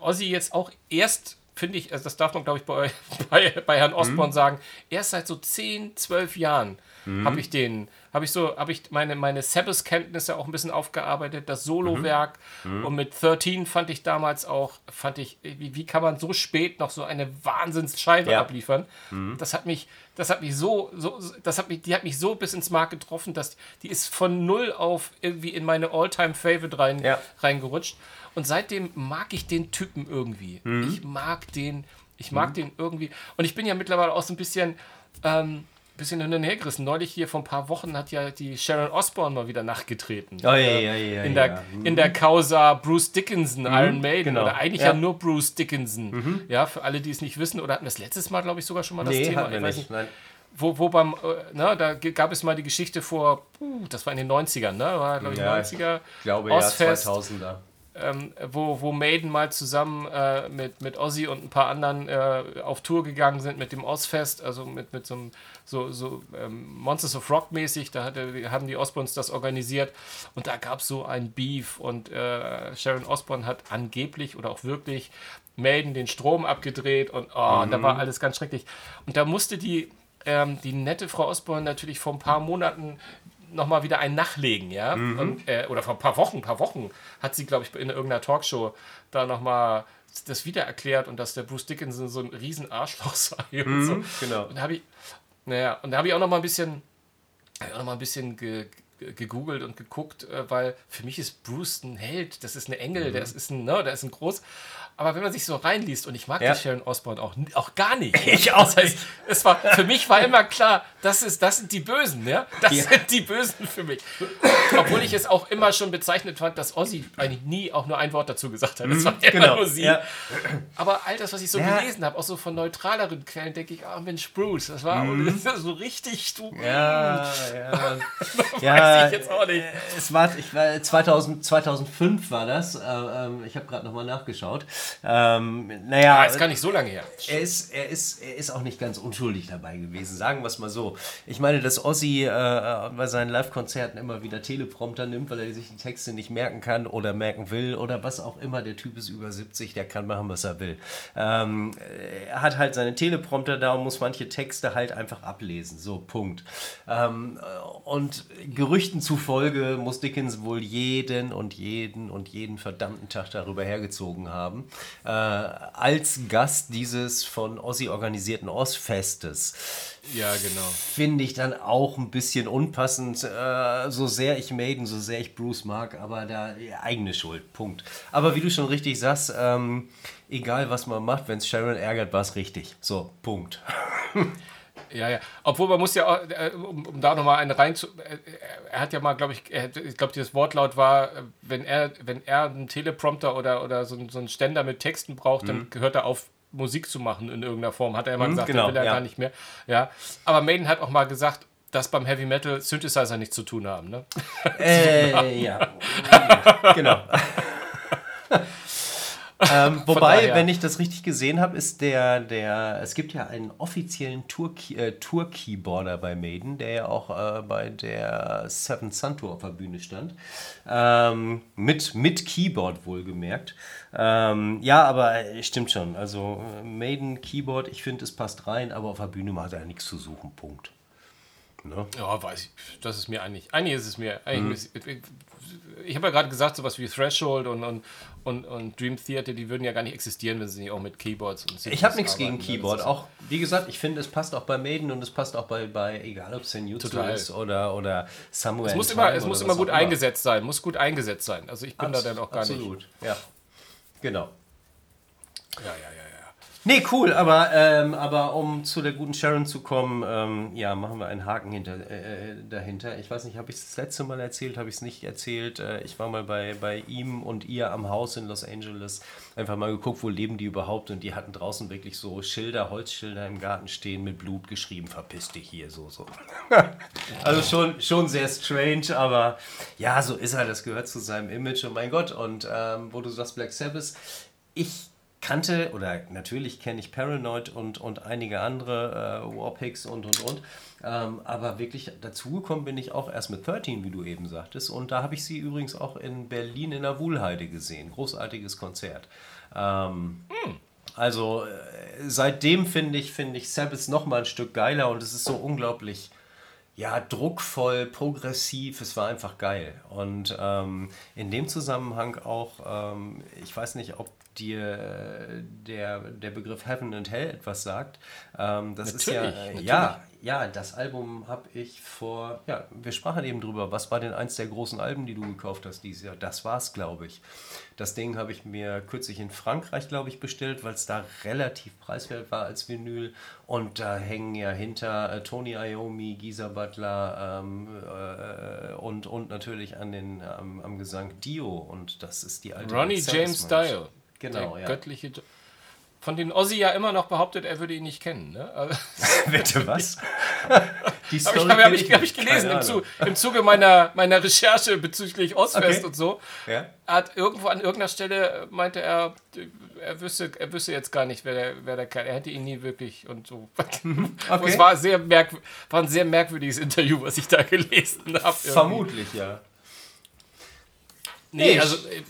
Ozzy jetzt auch erst, finde ich, also das darf man, glaube ich, bei, bei, bei Herrn Osborne mhm. sagen, erst seit so 10, 12 Jahren mhm. habe ich den, habe ich so, habe ich meine, meine Sabbath-Kenntnisse auch ein bisschen aufgearbeitet, das Solowerk mhm. mhm. und mit 13 fand ich damals auch, fand ich, wie, wie kann man so spät noch so eine Wahnsinnsscheibe ja. abliefern? Mhm. Das hat mich, das hat mich so, so, das hat mich, die hat mich so bis ins Mark getroffen, dass die ist von null auf irgendwie in meine All-Time-Favorite rein, ja. reingerutscht. Und seitdem mag ich den Typen irgendwie. Mhm. Ich mag den, ich mag mhm. den irgendwie. Und ich bin ja mittlerweile auch so ein bisschen, ähm, bisschen hin und her gerissen. Neulich hier vor ein paar Wochen hat ja die Sharon Osbourne mal wieder nachgetreten. Oh, ja, ja, ja, in, der. Mhm. in der Causa Bruce Dickinson, mhm. Iron Maiden. Genau. Oder eigentlich ja. nur Bruce Dickinson. Mhm. Ja, für alle, die es nicht wissen. Oder hatten wir das letztes Mal, glaube ich, sogar schon mal das nee, Thema? Hatten wir nicht. Nein. Wo, wo beim, äh, na, da gab es mal die Geschichte vor, uh, das war in den 90ern, ne? War, glaube ich, ja, 90er. Ich glaube, Ostfest. ja, 2000er ähm, wo, wo Maiden mal zusammen äh, mit, mit Ozzy und ein paar anderen äh, auf Tour gegangen sind mit dem Ozfest, also mit, mit so einem so, so ähm, Monsters of Rock mäßig, da hatte, haben die Osbournes das organisiert und da gab es so ein Beef und äh, Sharon Osbourne hat angeblich oder auch wirklich Maiden den Strom abgedreht und, oh, mhm. da war alles ganz schrecklich. Und da musste die ähm, die nette Frau Osborne natürlich vor ein paar Monaten nochmal wieder ein Nachlegen, ja. Mhm. Und, äh, oder vor ein paar Wochen, ein paar Wochen hat sie, glaube ich, in irgendeiner Talkshow da nochmal das wieder erklärt und dass der Bruce Dickinson so ein riesen Arschloch sei und so. genau. Und da habe ich, naja, und da habe ich auch noch mal ein bisschen, auch noch mal ein bisschen ge, ge- gegoogelt und geguckt, äh, weil für mich ist Bruce ein Held, das ist ein Engel, der ist ein, ne, der ist ein groß. Aber wenn man sich so reinliest und ich mag Ja. die Sharon Osbourne auch, auch gar nicht. Ich auch Das heißt, es war, für mich war immer klar, das, ist, das sind die Bösen, ja? Das Ja. sind die Bösen für mich. Obwohl ich es auch immer schon bezeichnet fand, dass Ozzy eigentlich nie auch nur ein Wort dazu gesagt hat. Das war immer genau, nur sie. ja. Aber all das, was ich so gelesen habe, auch so von neutraleren Quellen, denke ich, ah Mensch, Bruce, das war das ist so richtig, du. Mhm. Ja, ja. Weiß ja, ich jetzt auch nicht. Es war, ich war 2000, 2005 war das. Äh, ähm, ich habe gerade nochmal nachgeschaut. Ähm, naja, Ah, ist gar nicht so lange her. er ist, er, ist, er ist auch nicht ganz unschuldig dabei gewesen, sagen wir es mal so. Ich meine, dass Ozzy äh, bei seinen Live-Konzerten immer wieder Teleprompter nimmt, weil er sich die Texte nicht merken kann oder merken will oder was auch immer. Der Typ ist über 70, der kann machen, was er will. Ähm, er hat halt seine Teleprompter da und muss manche Texte halt einfach ablesen. So, Punkt. Ähm, und Gerüchten zufolge muss Dickens wohl jeden und jeden und jeden verdammten Tag darüber hergezogen haben. Äh, als Gast dieses von Ossi organisierten Ozfestes Ja, genau. finde ich dann auch ein bisschen unpassend. Äh, so sehr ich Maiden, so sehr ich Bruce mag, aber da ja, eigene Schuld. Punkt. Aber wie du schon richtig sagst, ähm, egal was man macht, wenn es Sharon ärgert, war es richtig. So, Punkt. Ja, ja. Obwohl man muss ja auch, äh, um, um da nochmal eine rein zu. Äh, er hat ja mal, glaube ich, er, ich glaube, dieses Wortlaut war, äh, wenn er, wenn er einen Teleprompter oder, oder so, einen- so einen Ständer mit Texten braucht, dann gehört er auf, Musik zu machen in irgendeiner Form. Hat er immer gesagt, genau, will er ja. gar nicht mehr. Ja. Aber Maiden hat auch mal gesagt, dass beim Heavy Metal Synthesizer nichts zu tun haben. Ne? Äh, ja. genau. ähm, wobei, wenn ich das richtig gesehen habe, ist der, der, es gibt ja einen offiziellen Tour, äh, Tour-Keyboarder bei Maiden, der ja auch äh, bei der Seven Sun Tour auf der Bühne stand. Ähm, mit, mit Keyboard wohlgemerkt. Ähm, ja, aber äh, stimmt schon. Also äh, Maiden Keyboard, ich finde, es passt rein, aber auf der Bühne hat er nichts zu suchen. Punkt. Ne? Ja, weiß ich. Das ist mir eigentlich. Eigentlich ist es mir. Eigentlich Mhm. Ich habe ja gerade gesagt, sowas wie Threshold und, und, und, und Dream Theater, die würden ja gar nicht existieren, wenn sie nicht auch mit Keyboards und Ich habe nichts gegen Keyboard. Auch, wie gesagt, ich finde, es passt auch bei Maiden und es passt auch bei, bei egal ob es Senjutsu Total. ist oder, oder Somewhere Es muss in immer, es muss immer gut eingesetzt sein. Muss gut eingesetzt sein. Also ich bin da Abs- dann auch gar nicht. Absolut, ja. Genau. Ja, ja, ja. Nee, cool, aber, ähm, aber um zu der guten Sharon zu kommen, ähm, ja, machen wir einen Haken hinter, äh, dahinter. Ich weiß nicht, habe ich es das letzte Mal erzählt, habe ich es nicht erzählt. Äh, ich war mal bei, bei ihm und ihr am Haus in Los Angeles, einfach mal geguckt, wo leben die überhaupt und die hatten draußen wirklich so Schilder, Holzschilder im Garten stehen mit Blut geschrieben, verpiss dich hier, so, so. also schon, schon sehr strange, aber ja, so ist er, das gehört zu seinem Image und mein Gott, und ähm, wo du sagst Black Sabbath, ich kannte, oder natürlich kenne ich Paranoid und, und einige andere äh, Warpigs und und und. Ähm, aber wirklich dazugekommen bin ich auch erst mit 13, wie du eben sagtest. Und da habe ich sie übrigens auch in Berlin in der Wuhlheide gesehen. Großartiges Konzert. Ähm, Also äh, seitdem finde ich, finde ich Sabbath noch mal ein Stück geiler und es ist so unglaublich ja, druckvoll, progressiv, es war einfach geil. Und ähm, in dem Zusammenhang auch, ähm, ich weiß nicht, ob dir äh, der, der Begriff Heaven and Hell etwas sagt. Ähm, das ist ja, Natürlich, natürlich. ja, ja, das Album habe ich vor, ja, wir sprachen eben drüber, was war denn eins der großen Alben, die du gekauft hast dieses Jahr? Das war's, glaube ich. Das Ding habe ich mir kürzlich in Frankreich, glaube ich, bestellt, weil es da relativ preiswert war als Vinyl. Und da hängen ja hinter äh, Tony Iommi, Gisa Butler ähm, äh, und, und natürlich an den, ähm, am Gesang Dio. Und das ist die alte Ronnie James. Dio. Genau, der ja. göttliche. Jo- Von den Ozzy ja immer noch behauptet, er würde ihn nicht kennen. Ne? Bitte was? Die habe ich, Story hab, ich, hab ich gelesen im, Zu, im Zuge meiner, meiner Recherche bezüglich Ozfest Okay. und so. Ja? Er hat irgendwo an irgendeiner Stelle meinte er, er wüsste, er wüsste jetzt gar nicht, wer der, wer der Kerl. Er hätte ihn nie wirklich und so. Okay. Es war, sehr merkw war ein sehr merkwürdiges Interview, was ich da gelesen habe. Vermutlich, ja. Nee, Nee, also äh,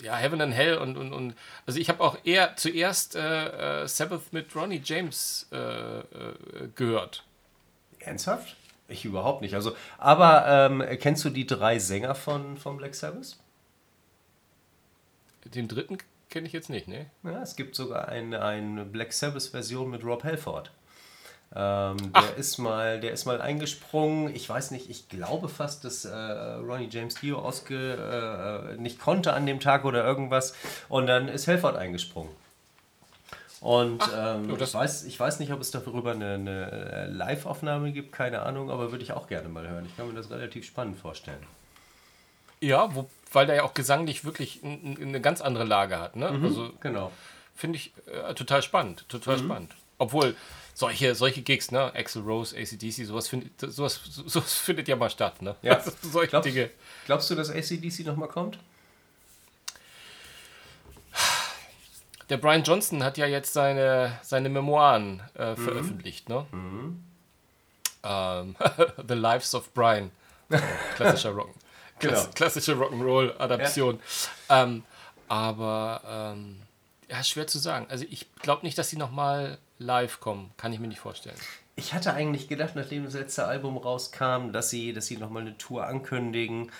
ja, Heaven and Hell und, und, und also ich habe auch eher zuerst äh, äh, Sabbath mit Ronnie James äh, äh, gehört. Ernsthaft? Ich überhaupt nicht. Also, aber ähm, kennst du die drei Sänger von, von Black Sabbath? Den dritten kenne ich jetzt nicht, ne? Ja, es gibt sogar eine, eine Black Sabbath-Version mit Rob Halford. Ähm, der, ist mal, der ist mal eingesprungen. Ich weiß nicht, ich glaube fast, dass äh, Ronnie James Dio ausge, äh, nicht konnte an dem Tag oder irgendwas. Und dann ist Halford eingesprungen. Und Ach, ähm, ich, weiß, ich weiß nicht, ob es darüber eine, eine Live-Aufnahme gibt, keine Ahnung, aber würde ich auch gerne mal hören. Ich kann mir das relativ spannend vorstellen. Ja, wo, weil der ja auch gesanglich wirklich eine ganz andere Lage hat. Ne? Mhm, also, genau. Finde ich äh, total spannend. Total mhm. spannend. Obwohl solche, solche Gigs, ne? Axel Rose, ACDC, sowas, find, sowas, sowas findet ja mal statt. Ne? Ja. solche glaubst, Dinge. Glaubst du, dass ACDC nochmal kommt? Der Brian Johnson hat ja jetzt seine, seine Memoiren äh, mhm. veröffentlicht, ne? Mhm. Ähm, The Lives of Brian. Klassischer Rock. Genau. Klassische Rock'n'Roll-Adaption. Ja. Ähm, aber ähm, ja, schwer zu sagen. Also ich glaube nicht, dass sie nochmal live kommen. Kann ich mir nicht vorstellen. Ich hatte eigentlich gedacht, nachdem das letzte Album rauskam, dass sie, dass sie nochmal eine Tour ankündigen.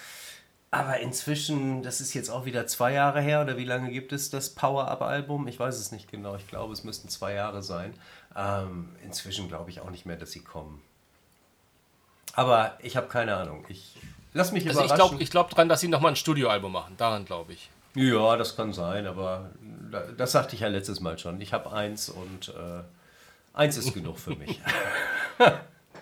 Aber inzwischen, das ist jetzt auch wieder zwei Jahre her, oder wie lange gibt es das Power-Up-Album? Ich weiß es nicht genau. Ich glaube, es müssten zwei Jahre sein. Ähm, inzwischen glaube ich auch nicht mehr, dass sie kommen. Aber ich habe keine Ahnung. Ich lass mich also überraschen. Ich glaube glaub dran, dass sie nochmal ein Studioalbum machen. Daran glaube ich. Ja, das kann sein, aber das sagte ich ja letztes Mal schon. Ich habe eins und äh, eins ist genug für mich.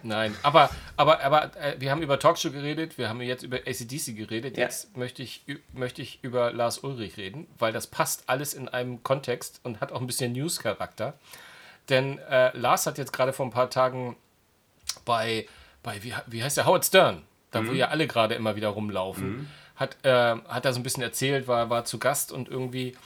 Nein, aber, aber, aber äh, wir haben über Talkshow geredet, wir haben jetzt über ACDC geredet. Ja. Jetzt möchte ich, möchte ich über Lars Ulrich reden, weil das passt alles in einem Kontext und hat auch ein bisschen News-Charakter. Denn äh, Lars hat jetzt gerade vor ein paar Tagen bei, bei wie, wie heißt der, Howard Stern, da mhm. wo ja alle gerade immer wieder rumlaufen, mhm. hat, äh, hat er so ein bisschen erzählt, war, war zu Gast und irgendwie,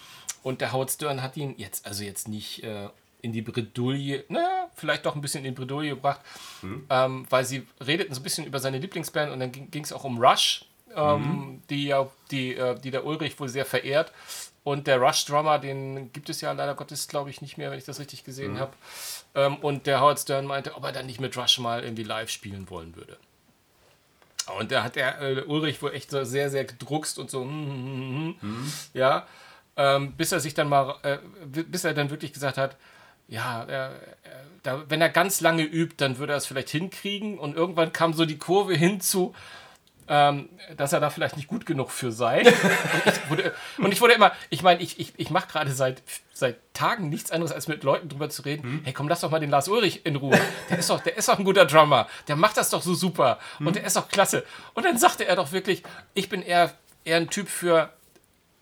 und der Howard Stern hat ihn jetzt, also jetzt nicht äh, in die Bredouille, naja, vielleicht doch ein bisschen in die Bredouille gebracht, mhm. ähm, weil sie redeten so ein bisschen über seine Lieblingsband und dann ging es auch um Rush, ähm, mhm. die, ja, die, äh, die der Ulrich wohl sehr verehrt. Und der Rush-Drummer, den gibt es ja leider Gottes, glaube ich, nicht mehr, wenn ich das richtig gesehen mhm. habe. Ähm, und der Howard Stern meinte, ob er dann nicht mit Rush mal irgendwie live spielen wollen würde. Und da hat der äh, Ulrich wohl echt so sehr, sehr gedruckst und so, mm, mm, mm, ja, ähm, bis er sich dann mal, äh, bis er dann wirklich gesagt hat, ja, er, da, wenn er ganz lange übt, dann würde er es vielleicht hinkriegen. Und irgendwann kam so die Kurve hinzu, ähm, dass er da vielleicht nicht gut genug für sei. und, ich wurde, und ich wurde immer, ich meine, ich, ich, ich mache gerade seit, seit Tagen nichts anderes, als mit Leuten drüber zu reden. Hm? Hey, komm, lass doch mal den Lars Ulrich in Ruhe. Der ist doch, der ist doch ein guter Drummer. Der macht das doch so super. Hm? Und der ist doch klasse. Und dann sagte er doch wirklich, ich bin eher, eher ein Typ für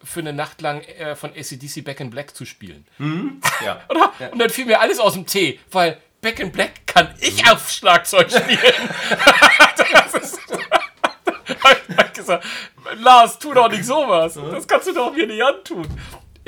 für eine Nacht lang äh, von ACDC Back in Black zu spielen. Mhm. Ja. ja. Und dann fiel mir alles aus dem Tee, weil Back in Black kann ich mhm. auf Schlagzeug spielen. das ist, ich gesagt, Lars, tu doch nicht sowas. Das kannst du doch mir nicht antun.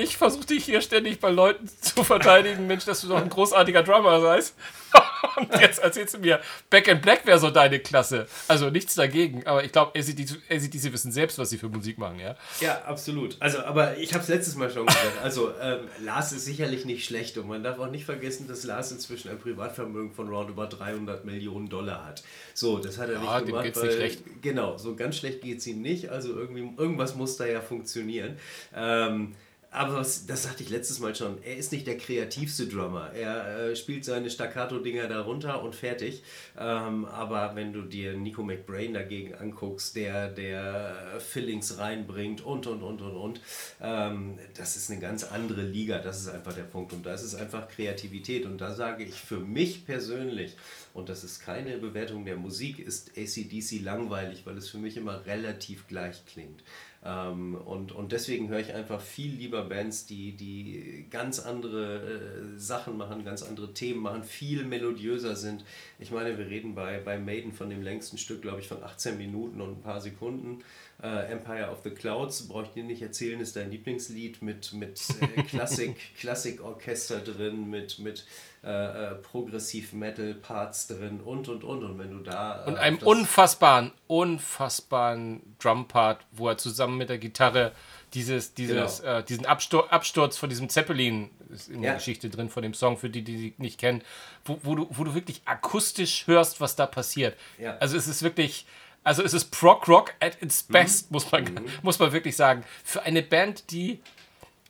Ich versuche dich hier ständig bei Leuten zu verteidigen, Mensch, dass du doch ein großartiger Drummer seist. Und jetzt erzählst du mir, Back in Black wäre so deine Klasse. Also nichts dagegen, aber ich glaube, ACDC wissen selbst, was sie für Musik machen, ja? Ja, absolut. Also, aber ich habe es letztes Mal schon gesagt. Also, ähm, Lars ist sicherlich nicht schlecht und man darf auch nicht vergessen, dass Lars inzwischen ein Privatvermögen von roundabout 300 Millionen Dollar hat. So, das hat er ja, nicht gemacht. Geht's weil, nicht schlecht. Genau, so ganz schlecht geht es ihm nicht. Also, irgendwie, irgendwas muss da ja funktionieren. Ähm, aber was, das sagte ich letztes Mal schon, er ist nicht der kreativste Drummer. Er äh, spielt seine Staccato-Dinger da runter und fertig. Ähm, aber wenn du dir Nico McBrain dagegen anguckst, der, der Fillings reinbringt und, und, und, und, und, ähm, das ist eine ganz andere Liga. Das ist einfach der Punkt. Und das ist einfach Kreativität. Und da sage ich für mich persönlich, und das ist keine Bewertung der Musik, ist ACDC langweilig, weil es für mich immer relativ gleich klingt. Ähm, und, und deswegen höre ich einfach viel lieber Bands, die, die ganz andere äh, Sachen machen, ganz andere Themen machen, viel melodiöser sind. Ich meine, wir reden bei, bei Maiden von dem längsten Stück, glaube ich, von 18 Minuten und ein paar Sekunden. Äh, Empire of the Clouds, brauche ich dir nicht erzählen, ist dein Lieblingslied mit, mit äh, Klassik, Klassikorchester drin, mit, mit äh, äh, Progressiv-Metal-Parts drin und und und. Und wenn du da. Äh, und einem unfassbaren, unfassbaren Drum-Part, wo er zusammen mit der Gitarre dieses, dieses, genau. äh, diesen Absturz, Absturz von diesem Zeppelin ist in ja. der Geschichte drin von dem Song, für die, die sie nicht kennen, wo, wo, du, wo du wirklich akustisch hörst, was da passiert. Ja. Also es ist wirklich, also es ist Prog Rock at its mhm. best, mhm. muss, man, mhm. muss man wirklich sagen. Für eine Band, die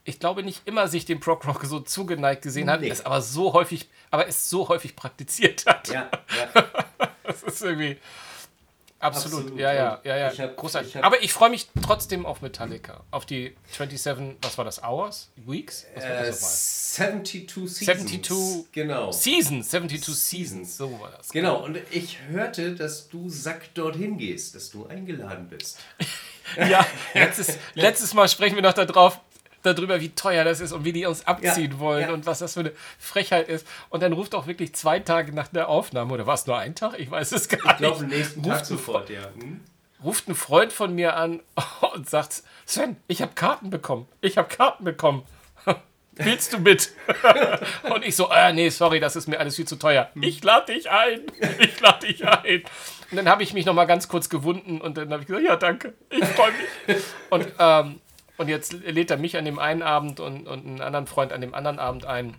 ich glaube nicht immer sich dem Prog Rock so zugeneigt gesehen hat, nee. es aber so häufig, aber es so häufig praktiziert hat. Ja, ja. das ist irgendwie absolut, absolut. ja, ja, ja, ja, hab, großartig. Ich aber ich freue mich trotzdem auf Metallica, auf die 27, was war das, Hours, Weeks? Was war das äh, 72 Seasons. 72 genau. Seasons, 72 Seasons, so war das. Genau, und ich hörte, dass du Sack dorthin gehst, dass du eingeladen bist. ja, letztes, letztes Mal sprechen wir noch darauf, darüber, wie teuer das ist und wie die uns abziehen ja, wollen ja. und was das für eine Frechheit ist. Und dann ruft auch wirklich zwei Tage nach der Aufnahme, oder war es nur ein Tag? Ich weiß es gar ich nicht. Ich glaube, nächsten ruft Tag sofort, ja. Hm? Ruft ein Freund von mir an und sagt: Sven, ich habe Karten bekommen. Ich habe Karten bekommen. Willst du mit? und ich so, äh, nee, sorry, das ist mir alles viel zu teuer. Hm. Ich lade dich ein. Ich lade dich ein. Und dann habe ich mich noch mal ganz kurz gewunden und dann habe ich gesagt, ja, danke, ich freue mich. Und ähm, und jetzt lädt er mich an dem einen Abend und, und einen anderen Freund an dem anderen Abend ein.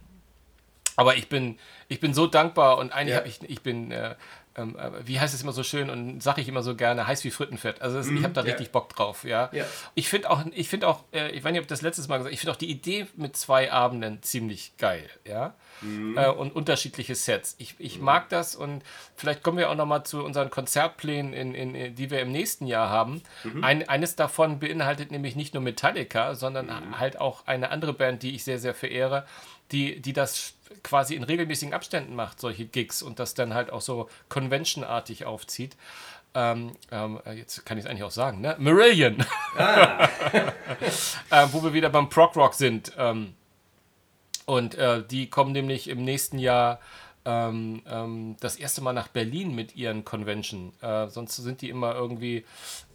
Aber ich bin, ich bin so dankbar und eigentlich ja. habe ich, ich bin, äh, ähm, äh, wie heißt es immer so schön und sage ich immer so gerne, heiß wie Frittenfett. Also das, mhm, ich habe da ja. richtig Bock drauf, ja. ja. Ich finde auch, ich finde auch, äh, ich weiß nicht, ob das letztes Mal gesagt, ich finde auch die Idee mit zwei Abenden ziemlich geil, ja mhm. äh, und unterschiedliche Sets. Ich, ich mhm. mag das und vielleicht kommen wir auch noch mal zu unseren Konzertplänen, in, in, in die wir im nächsten Jahr haben. Mhm. Ein, eines davon beinhaltet nämlich nicht nur Metallica, sondern mhm. halt auch eine andere Band, die ich sehr, sehr verehre, die, die das quasi in regelmäßigen Abständen macht, solche Gigs und das dann halt auch so conventionartig aufzieht. Ähm, ähm, jetzt kann ich es eigentlich auch sagen, ne? Marillion. Ah. äh, wo wir wieder beim Prog Rock sind. Ähm, und äh, die kommen nämlich im nächsten Jahr ähm, ähm, das erste Mal nach Berlin mit ihren Convention. Äh, sonst sind die immer irgendwie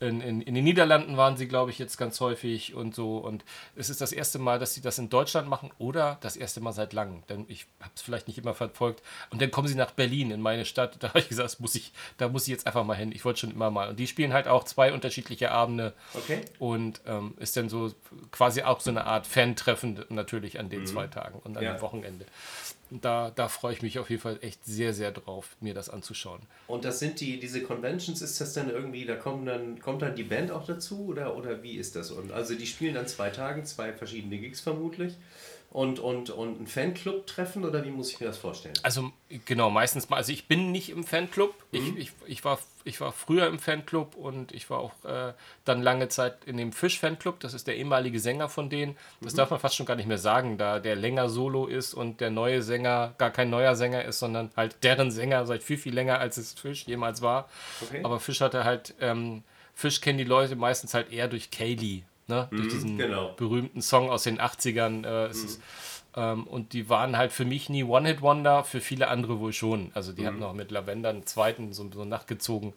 in, in, in den Niederlanden waren sie, glaube ich, jetzt ganz häufig und so. Und es ist das erste Mal, dass sie das in Deutschland machen oder das erste Mal seit langem. Denn ich habe es vielleicht nicht immer verfolgt. Und dann kommen sie nach Berlin, in meine Stadt. Da habe ich gesagt, muss ich, da muss ich jetzt einfach mal hin. Ich wollte schon immer mal. Und die spielen halt auch zwei unterschiedliche Abende. Okay. Und ähm, ist dann so quasi auch so eine Art Fan-Treffen natürlich an den mhm. zwei Tagen und an ja. dem Wochenende da, da freue ich mich auf jeden Fall echt sehr, sehr drauf, mir das anzuschauen. Und das sind die, diese Conventions, ist das dann irgendwie, da kommen dann, kommt dann die Band auch dazu oder, oder wie ist das? Und also die spielen dann zwei Tagen, zwei verschiedene Gigs vermutlich und, und, und ein Fanclub treffen oder wie muss ich mir das vorstellen? Also genau, meistens mal. Also ich bin nicht im Fanclub. Mhm. Ich, ich, ich, war, ich war früher im Fanclub und ich war auch äh, dann lange Zeit in dem Fisch-Fanclub. Das ist der ehemalige Sänger von denen. Das mhm. darf man fast schon gar nicht mehr sagen, da der länger Solo ist und der neue Sänger gar kein neuer Sänger ist, sondern halt deren Sänger seit viel, viel länger als es Fisch jemals war. Okay. Aber Fisch hatte halt, ähm, Fisch kennen die Leute meistens halt eher durch Kaylee ne? Mhm, durch diesen genau. berühmten Song aus den 80ern. Äh, mhm. ist, und die waren halt für mich nie One-Hit-Wonder, für viele andere wohl schon. Also die mhm. hatten auch mit Lavender einen zweiten so, so nachgezogen.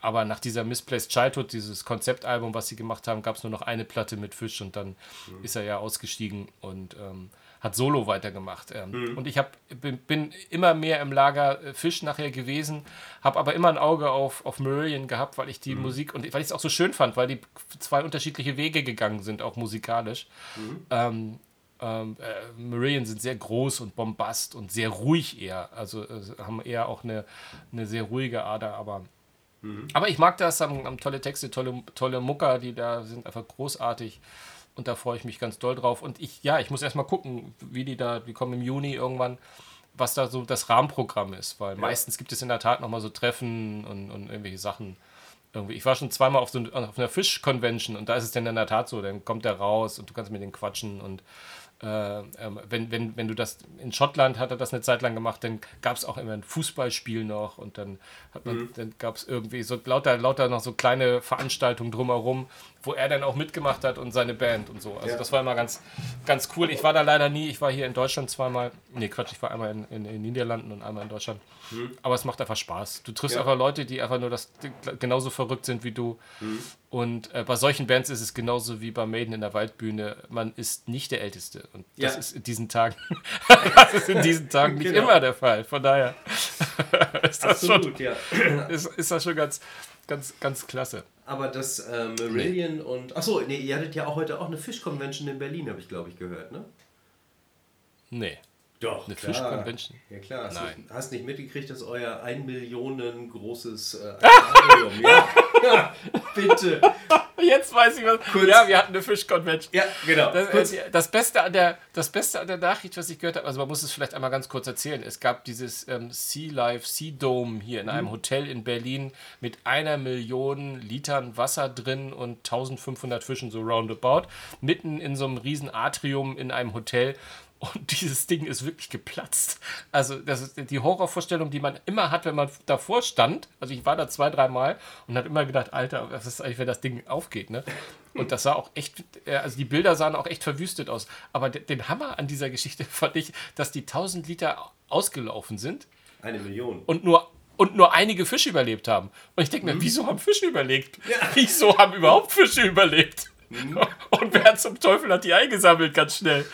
Aber nach dieser Misplaced Childhood, dieses Konzeptalbum, was sie gemacht haben, gab es nur noch eine Platte mit Fisch und dann mhm. ist er ja ausgestiegen und ähm, hat Solo weitergemacht. Ähm, mhm. Und ich hab, bin, bin, immer mehr im Lager äh, Fisch nachher gewesen, habe aber immer ein Auge auf, auf Marillion gehabt, weil ich die mhm. Musik und weil ich es auch so schön fand, weil die zwei unterschiedliche Wege gegangen sind, auch musikalisch. Mhm. Ähm, ähm, äh, Marillion sind sehr groß und bombast und sehr ruhig eher. Also äh, haben eher auch eine, eine sehr ruhige Ader, aber. Mhm. Aber ich mag das, haben, haben, tolle Texte, tolle, tolle Mucker, die da sind einfach großartig. Und da freue ich mich ganz doll drauf. Und ich, ja, ich muss erstmal gucken, wie die da, die kommen im Juni irgendwann, was da so das Rahmenprogramm ist. Weil ja. meistens gibt es in der Tat nochmal so Treffen und, und irgendwelche Sachen. Irgendwie. Ich war schon zweimal auf, so, auf einer Fisch-Convention und da ist es dann in der Tat so, dann kommt der raus und du kannst mit denen quatschen und äh, ähm, wenn, wenn, wenn du das in Schottland hat er das eine Zeit lang gemacht, dann gab es auch immer ein Fußballspiel noch und dann, hat man, mhm. dann gab es irgendwie so lauter, lauter noch so kleine Veranstaltungen drumherum, wo er dann auch mitgemacht hat und seine Band und so. Also Ja. das war immer ganz, ganz cool. Ich war da leider nie. Ich war hier in Deutschland zweimal. Nee, Quatsch, ich war einmal in, in, in den Niederlanden und einmal in Deutschland. Aber es macht einfach Spaß. Du triffst Ja. einfach Leute, die einfach nur das genauso verrückt sind wie du. Und äh, bei solchen Bands ist es genauso wie bei Maiden in der Waldbühne. Man ist nicht der Älteste. Und das Ja. ist in diesen Tagen, das ist in diesen Tagen nicht Genau. immer der Fall. Von daher ist das schon, ja. ist, ist das schon ganz, ganz, ganz klasse. Aber das äh, Marillion und. Achso, nee, ihr hattet ja auch heute auch eine Fish-Convention in Berlin, habe ich glaube ich gehört, ne? Nee. Doch. Eine klar. Fish-Convention? Ja klar. Hast, Nein. Nicht, hast nicht mitgekriegt, dass euer 1 Millionen großes äh, Aquarium. ja. ja, bitte. Jetzt weiß ich was. Kurz. Ja, wir hatten eine Fish Convention. Ja, genau. Das, äh, das, Beste an der, das Beste an der Nachricht, was ich gehört habe, also man muss es vielleicht einmal ganz kurz erzählen. Es gab dieses ähm, Sea Life Sea Dome hier in einem Hotel in Berlin mit einer Million Litern Wasser drin und 1500 Fischen so roundabout. Mitten in so einem riesen Atrium in einem Hotel. Und dieses Ding ist wirklich geplatzt. Also, das ist die Horrorvorstellung, die man immer hat, wenn man davor stand. Also, ich war da zwei, dreimal und habe immer gedacht, Alter, was ist eigentlich, wenn das Ding aufgeht, ne? Und das sah auch echt, äh, also die Bilder sahen auch echt verwüstet aus. Aber de- den Hammer an dieser Geschichte fand ich, dass die 1000 Liter ausgelaufen sind Eine Million. und nur, und nur einige Fische überlebt haben. Und ich denke mir, wieso haben Fische überlebt? Wieso haben überhaupt Fische überlebt? Und wer zum Teufel hat die eingesammelt ganz schnell?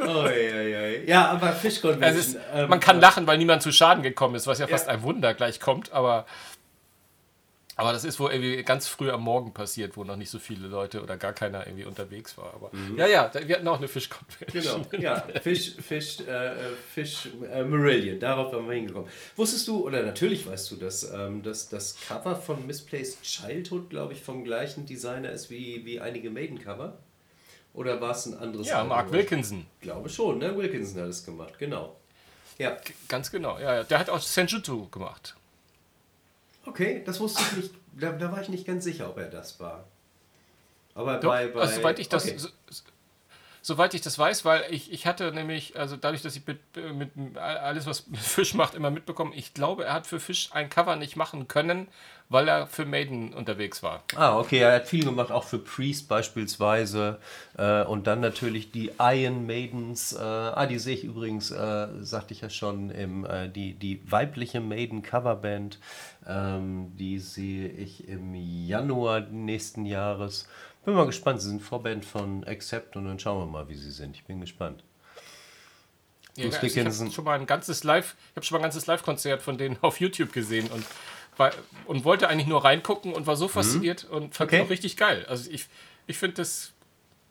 Oh, ja, ja, ja. ja, aber Fish-Convention. Es ist, ähm, man kann lachen, weil niemand zu Schaden gekommen ist, was ja fast ein Wunder gleich kommt, aber, aber das ist wohl irgendwie ganz früh am Morgen passiert, wo noch nicht so viele Leute oder gar keiner irgendwie unterwegs war. Aber ja, ja, da- wir hatten auch eine Fischconvention. Genau, ja, Fish, Fish, äh, äh, Fish äh, Marillion, darauf waren wir hingekommen. Wusstest du, oder natürlich weißt du, dass, ähm, dass das Cover von Misplaced Childhood, glaube ich, vom gleichen Designer ist wie, wie einige Maiden-Cover? Oder war es ein anderes? Ja, Album? Mark Wilkinson. Ich glaube schon, ne? Wilkinson hat es gemacht, genau. Ja, Ganz genau, ja, ja. Der hat auch Senjutsu gemacht. okay, das wusste ich nicht. Da, da war ich nicht ganz sicher, ob er das war. Aber Doch, bei, bei also, soweit ich das. okay. So- Soweit ich das weiß, weil ich, ich hatte nämlich, also dadurch, dass ich mit, mit alles, was Fisch macht, immer mitbekommen, ich glaube, er hat für Fisch ein Cover nicht machen können, weil er für Maiden unterwegs war. Ah, okay, er hat viel gemacht, auch für Priest beispielsweise. Äh, und dann natürlich die Iron Maidens. Äh, ah, die sehe ich übrigens, äh, sagte ich ja schon, im, äh, die, die weibliche Maiden Coverband. Ähm, die sehe ich im Januar nächsten Jahres. Bin mal gespannt, sie sind Vorband von Accept und dann schauen wir mal, wie sie sind. Ich bin gespannt. Ja, also ich habe schon mal ein ganzes Live, ich habe schon mal ein ganzes Live-Konzert von denen auf YouTube gesehen und war, und wollte eigentlich nur reingucken und war so fasziniert und fand Mhm. Okay. es auch richtig geil. Also ich, ich finde das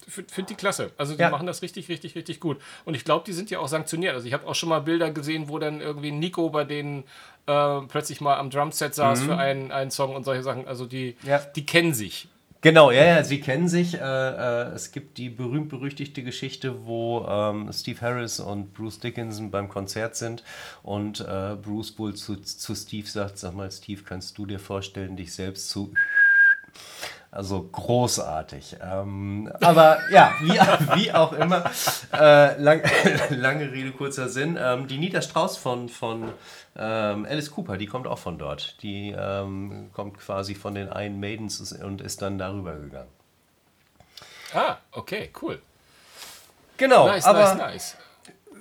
finde find die klasse. Also die Ja. machen das richtig, richtig, richtig gut. Und ich glaube, die sind ja auch sanktioniert. Also ich habe auch schon mal Bilder gesehen, wo dann irgendwie Nico bei denen äh, plötzlich mal am Drumset saß für einen, einen Song und solche Sachen. Also die, Mhm. Ja. die kennen sich. Genau, ja, ja, sie kennen sich. Äh, äh, es gibt die berühmt-berüchtigte Geschichte, wo ähm, Steve Harris und Bruce Dickinson beim Konzert sind und äh, Bruce wohl zu, zu Steve sagt, sag mal, Steve, kannst du dir vorstellen, dich selbst zu... Also großartig. Ähm, aber ja, wie, wie auch immer, äh, lang, lange Rede, kurzer Sinn. Ähm, die Nita Strauss von, von ähm, Alice Cooper, die kommt auch von dort. Die ähm, kommt quasi von den Iron Maidens und ist dann darüber gegangen. Ah, okay, cool. Genau, Nice, aber nice, nice.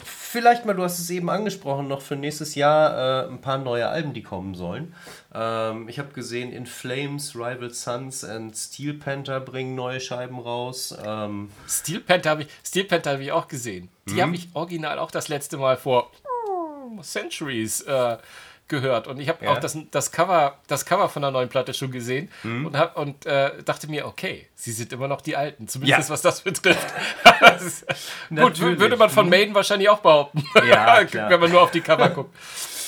Vielleicht mal, du hast es eben angesprochen, noch für nächstes Jahr äh, ein paar neue Alben, die kommen sollen. Ähm, ich habe gesehen, In Flames, Rival Sons und Steel Panther bringen neue Scheiben raus. Ähm, Steel Panther habe ich, Steel Panther hab ich auch gesehen. Die Mhm. habe ich original auch das letzte Mal vor mm, Centuries äh, gehört. Und ich habe Ja. auch das, das, Cover, das Cover von der neuen Platte schon gesehen Mhm. und, hab, und äh, dachte mir, okay, sie sind immer noch die Alten, zumindest Ja. was das betrifft. das ist, gut, würde man von Maiden wahrscheinlich auch behaupten, Ja, wenn man nur auf die Cover guckt.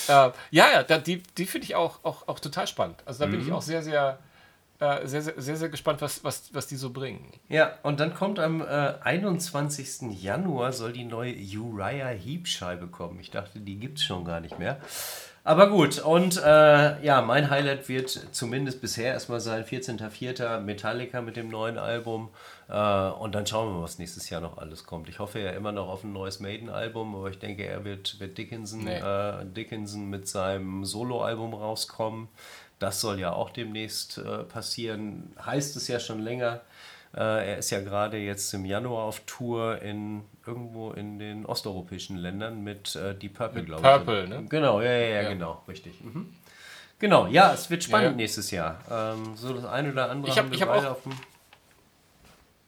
äh, ja, ja, die, die finde ich auch, auch, auch total spannend. Also da bin Mhm. ich auch sehr, sehr, äh, sehr, sehr, sehr, sehr gespannt, was, was, was die so bringen. ja, und dann kommt am äh, 21. Januar soll die neue Uriah Heep Scheibe kommen. Ich dachte, die gibt es schon gar nicht mehr. Aber gut, und äh, ja, mein Highlight wird zumindest bisher erstmal sein 14.04. Metallica mit dem neuen Album. Äh, und dann schauen wir mal, was nächstes Jahr noch alles kommt. Ich hoffe ja immer noch auf ein neues Maiden-Album, aber ich denke, er wird, wird Dickinson, Nee. äh, Dickinson mit seinem Solo-Album rauskommen. das soll ja auch demnächst äh, passieren. Heißt es ja schon länger. Äh, er ist ja gerade jetzt im Januar auf Tour in irgendwo in den osteuropäischen Ländern mit äh, Deep Purple, glaube ich. Purple, ne? Genau, ja, ja, ja, Ja. genau, richtig. Mhm. Genau, ja, es wird spannend Ja, nächstes Jahr. Ähm, so das eine oder andere Ich hab- haben wir ich hab beide auch- auf dem.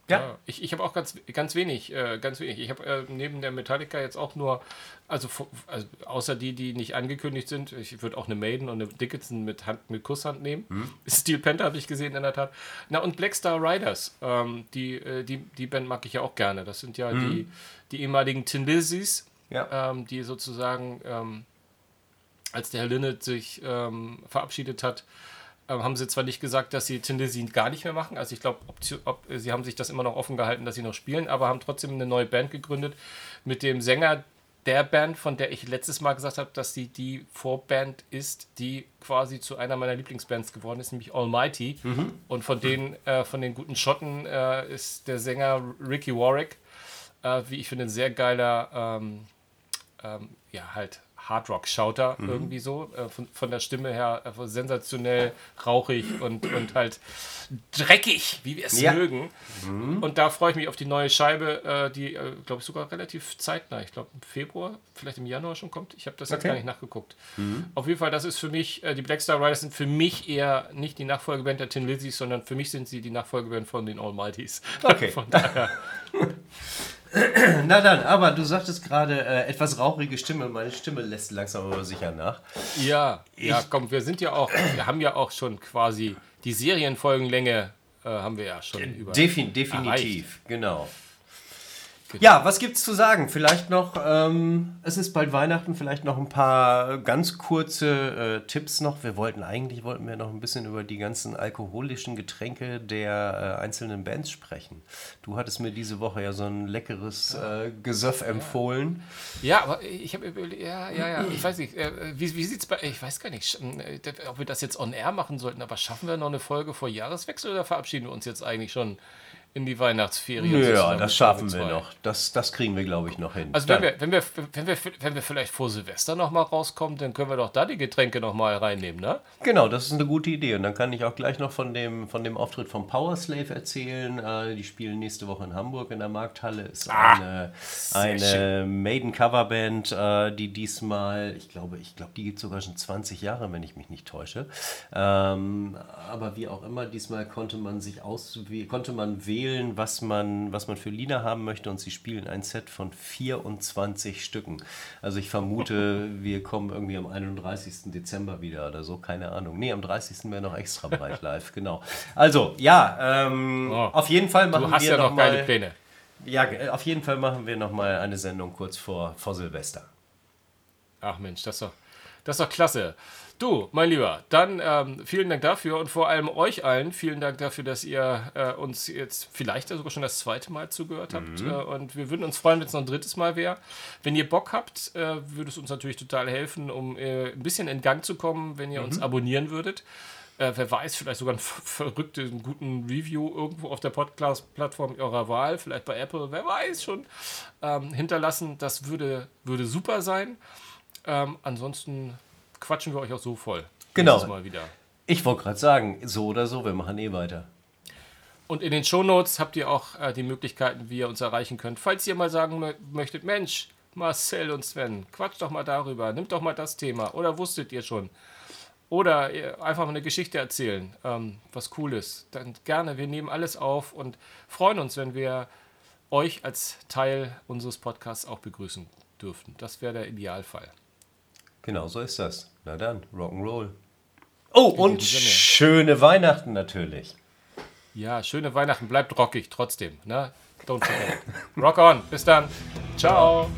Ja. Ja. ich ich habe auch ganz, ganz wenig, äh, ganz wenig. Ich habe äh, neben der Metallica jetzt auch nur, also, also außer die, die nicht angekündigt sind, ich würde auch eine Maiden und eine Dickinson mit Hand mit Kusshand nehmen. Hm. Steel Panther habe ich gesehen in der Tat. Na und Black Star Riders, ähm, die, äh, die, die Band mag ich ja auch gerne. Das sind ja die, die ehemaligen Tin Lizzies, Hm. Ja. ähm, die sozusagen, ähm, als der Herr Linnet sich ähm, verabschiedet hat, haben sie zwar nicht gesagt, dass sie Tin Lizzy gar nicht mehr machen, also ich glaube, ob, sie haben sich das immer noch offen gehalten, dass sie noch spielen, aber haben trotzdem eine neue Band gegründet mit dem Sänger der Band, von der ich letztes Mal gesagt habe, dass sie die Vorband ist, die quasi zu einer meiner Lieblingsbands geworden ist, nämlich Almighty. Und von den, äh, von den guten Schotten äh, ist der Sänger Ricky Warwick, äh, wie ich finde, ein sehr geiler, ähm, ähm, ja, halt Hardrock-Schauter irgendwie so. Äh, von, von der Stimme her einfach sensationell rauchig und, und halt dreckig, wie wir es Ja. mögen. Und da freue ich mich auf die neue Scheibe, äh, die, äh, glaube ich, sogar relativ zeitnah, ich glaube im Februar, vielleicht im Januar schon kommt. Ich habe das jetzt Okay. gar nicht nachgeguckt. Auf jeden Fall, das ist für mich, äh, die Black Star Riders sind für mich eher nicht die Nachfolgeband der Tin Lizzies, sondern für mich sind sie die Nachfolgeband von den Almighties. Okay. Von daher, Na dann, aber du sagtest gerade äh, etwas rauchige Stimme. Meine Stimme lässt langsam aber sicher nach. ja, ja, komm, wir sind ja auch, wir haben ja auch schon quasi die Serienfolgenlänge äh, haben wir ja schon über. Defin definitiv, genau. Ja, was gibt's zu sagen? Vielleicht noch, ähm, es ist bald Weihnachten, vielleicht noch ein paar ganz kurze äh, Tipps noch. Wir wollten eigentlich, wollten wir noch ein bisschen über die ganzen alkoholischen Getränke der äh, einzelnen Bands sprechen. Du hattest mir diese Woche ja so ein leckeres äh, Gesöff empfohlen. Ja, aber ich habe ja, ja, ja, ich weiß nicht, äh, wie, wie sieht's bei, ich weiß gar nicht, sch- äh, ob wir das jetzt on air machen sollten, aber schaffen wir noch eine Folge vor Jahreswechsel oder verabschieden wir uns jetzt eigentlich schon in die Weihnachtsferien? Ja, das schaffen wir noch. Das, das kriegen wir, glaube ich, noch hin. Also wenn wir, wenn, wir, wenn, wir, wenn wir vielleicht vor Silvester noch mal rauskommen, dann können wir doch da die Getränke noch mal reinnehmen, ne? Genau, das ist eine gute Idee. Und dann kann ich auch gleich noch von dem, von dem Auftritt von Powerslave erzählen. Äh, die spielen nächste Woche in Hamburg in der Markthalle. Ist eine, eine Maiden-Coverband, äh, die diesmal, ich glaube, ich glaube, die gibt sogar schon 20 Jahre, wenn ich mich nicht täusche. Ähm, aber wie auch immer, diesmal konnte man sich aus, konnte man wählen, was man, was man für Lieder haben möchte. Und sie spielen ein Set von 24 Stücken. Also ich vermute, wir kommen irgendwie am 31. Dezember wieder oder so, keine Ahnung. Nee, am 30. wäre noch extra breit live, genau. Also, ja, ähm, Oh. auf jeden Fall machen Du hast wir ja noch noch geile Pläne. Ja, auf jeden Fall machen wir noch mal eine Sendung kurz vor, vor Silvester. Ach Mensch, das ist doch, das ist doch klasse. Du, mein Lieber, dann ähm, vielen Dank dafür und vor allem euch allen vielen Dank dafür, dass ihr äh, uns jetzt vielleicht sogar schon das zweite Mal zugehört habt. Äh, und wir würden uns freuen, wenn es noch ein drittes Mal wäre. Wenn ihr Bock habt, äh, würde es uns natürlich total helfen, um äh, ein bisschen in Gang zu kommen, wenn ihr uns abonnieren würdet. Äh, wer weiß, vielleicht sogar einen ver- verrückten, guten Review irgendwo auf der Podcast-Plattform eurer Wahl, vielleicht bei Apple, wer weiß schon, ähm, hinterlassen. Das würde, würde super sein. Ähm, ansonsten quatschen wir euch auch so voll. Genau. Mal wieder. Ich wollte gerade sagen, so oder so, wir machen eh weiter. Und in den Shownotes habt ihr auch äh, die Möglichkeiten, wie ihr uns erreichen könnt. Falls ihr mal sagen mö- möchtet, Mensch, Marcel und Sven, quatscht doch mal darüber, nimmt doch mal das Thema. Oder wusstet ihr schon? Oder ihr einfach mal eine Geschichte erzählen, ähm, was cool ist. Dann gerne, wir nehmen alles auf und freuen uns, wenn wir euch als Teil unseres Podcasts auch begrüßen dürften. Das wäre der Idealfall. Genau, so ist das. Na dann, Rock'n'Roll. Oh, und diesem Sinne. schöne Weihnachten natürlich. Ja, schöne Weihnachten, bleibt rockig trotzdem. Ne? Don't forget. Rock on, bis dann. Ciao.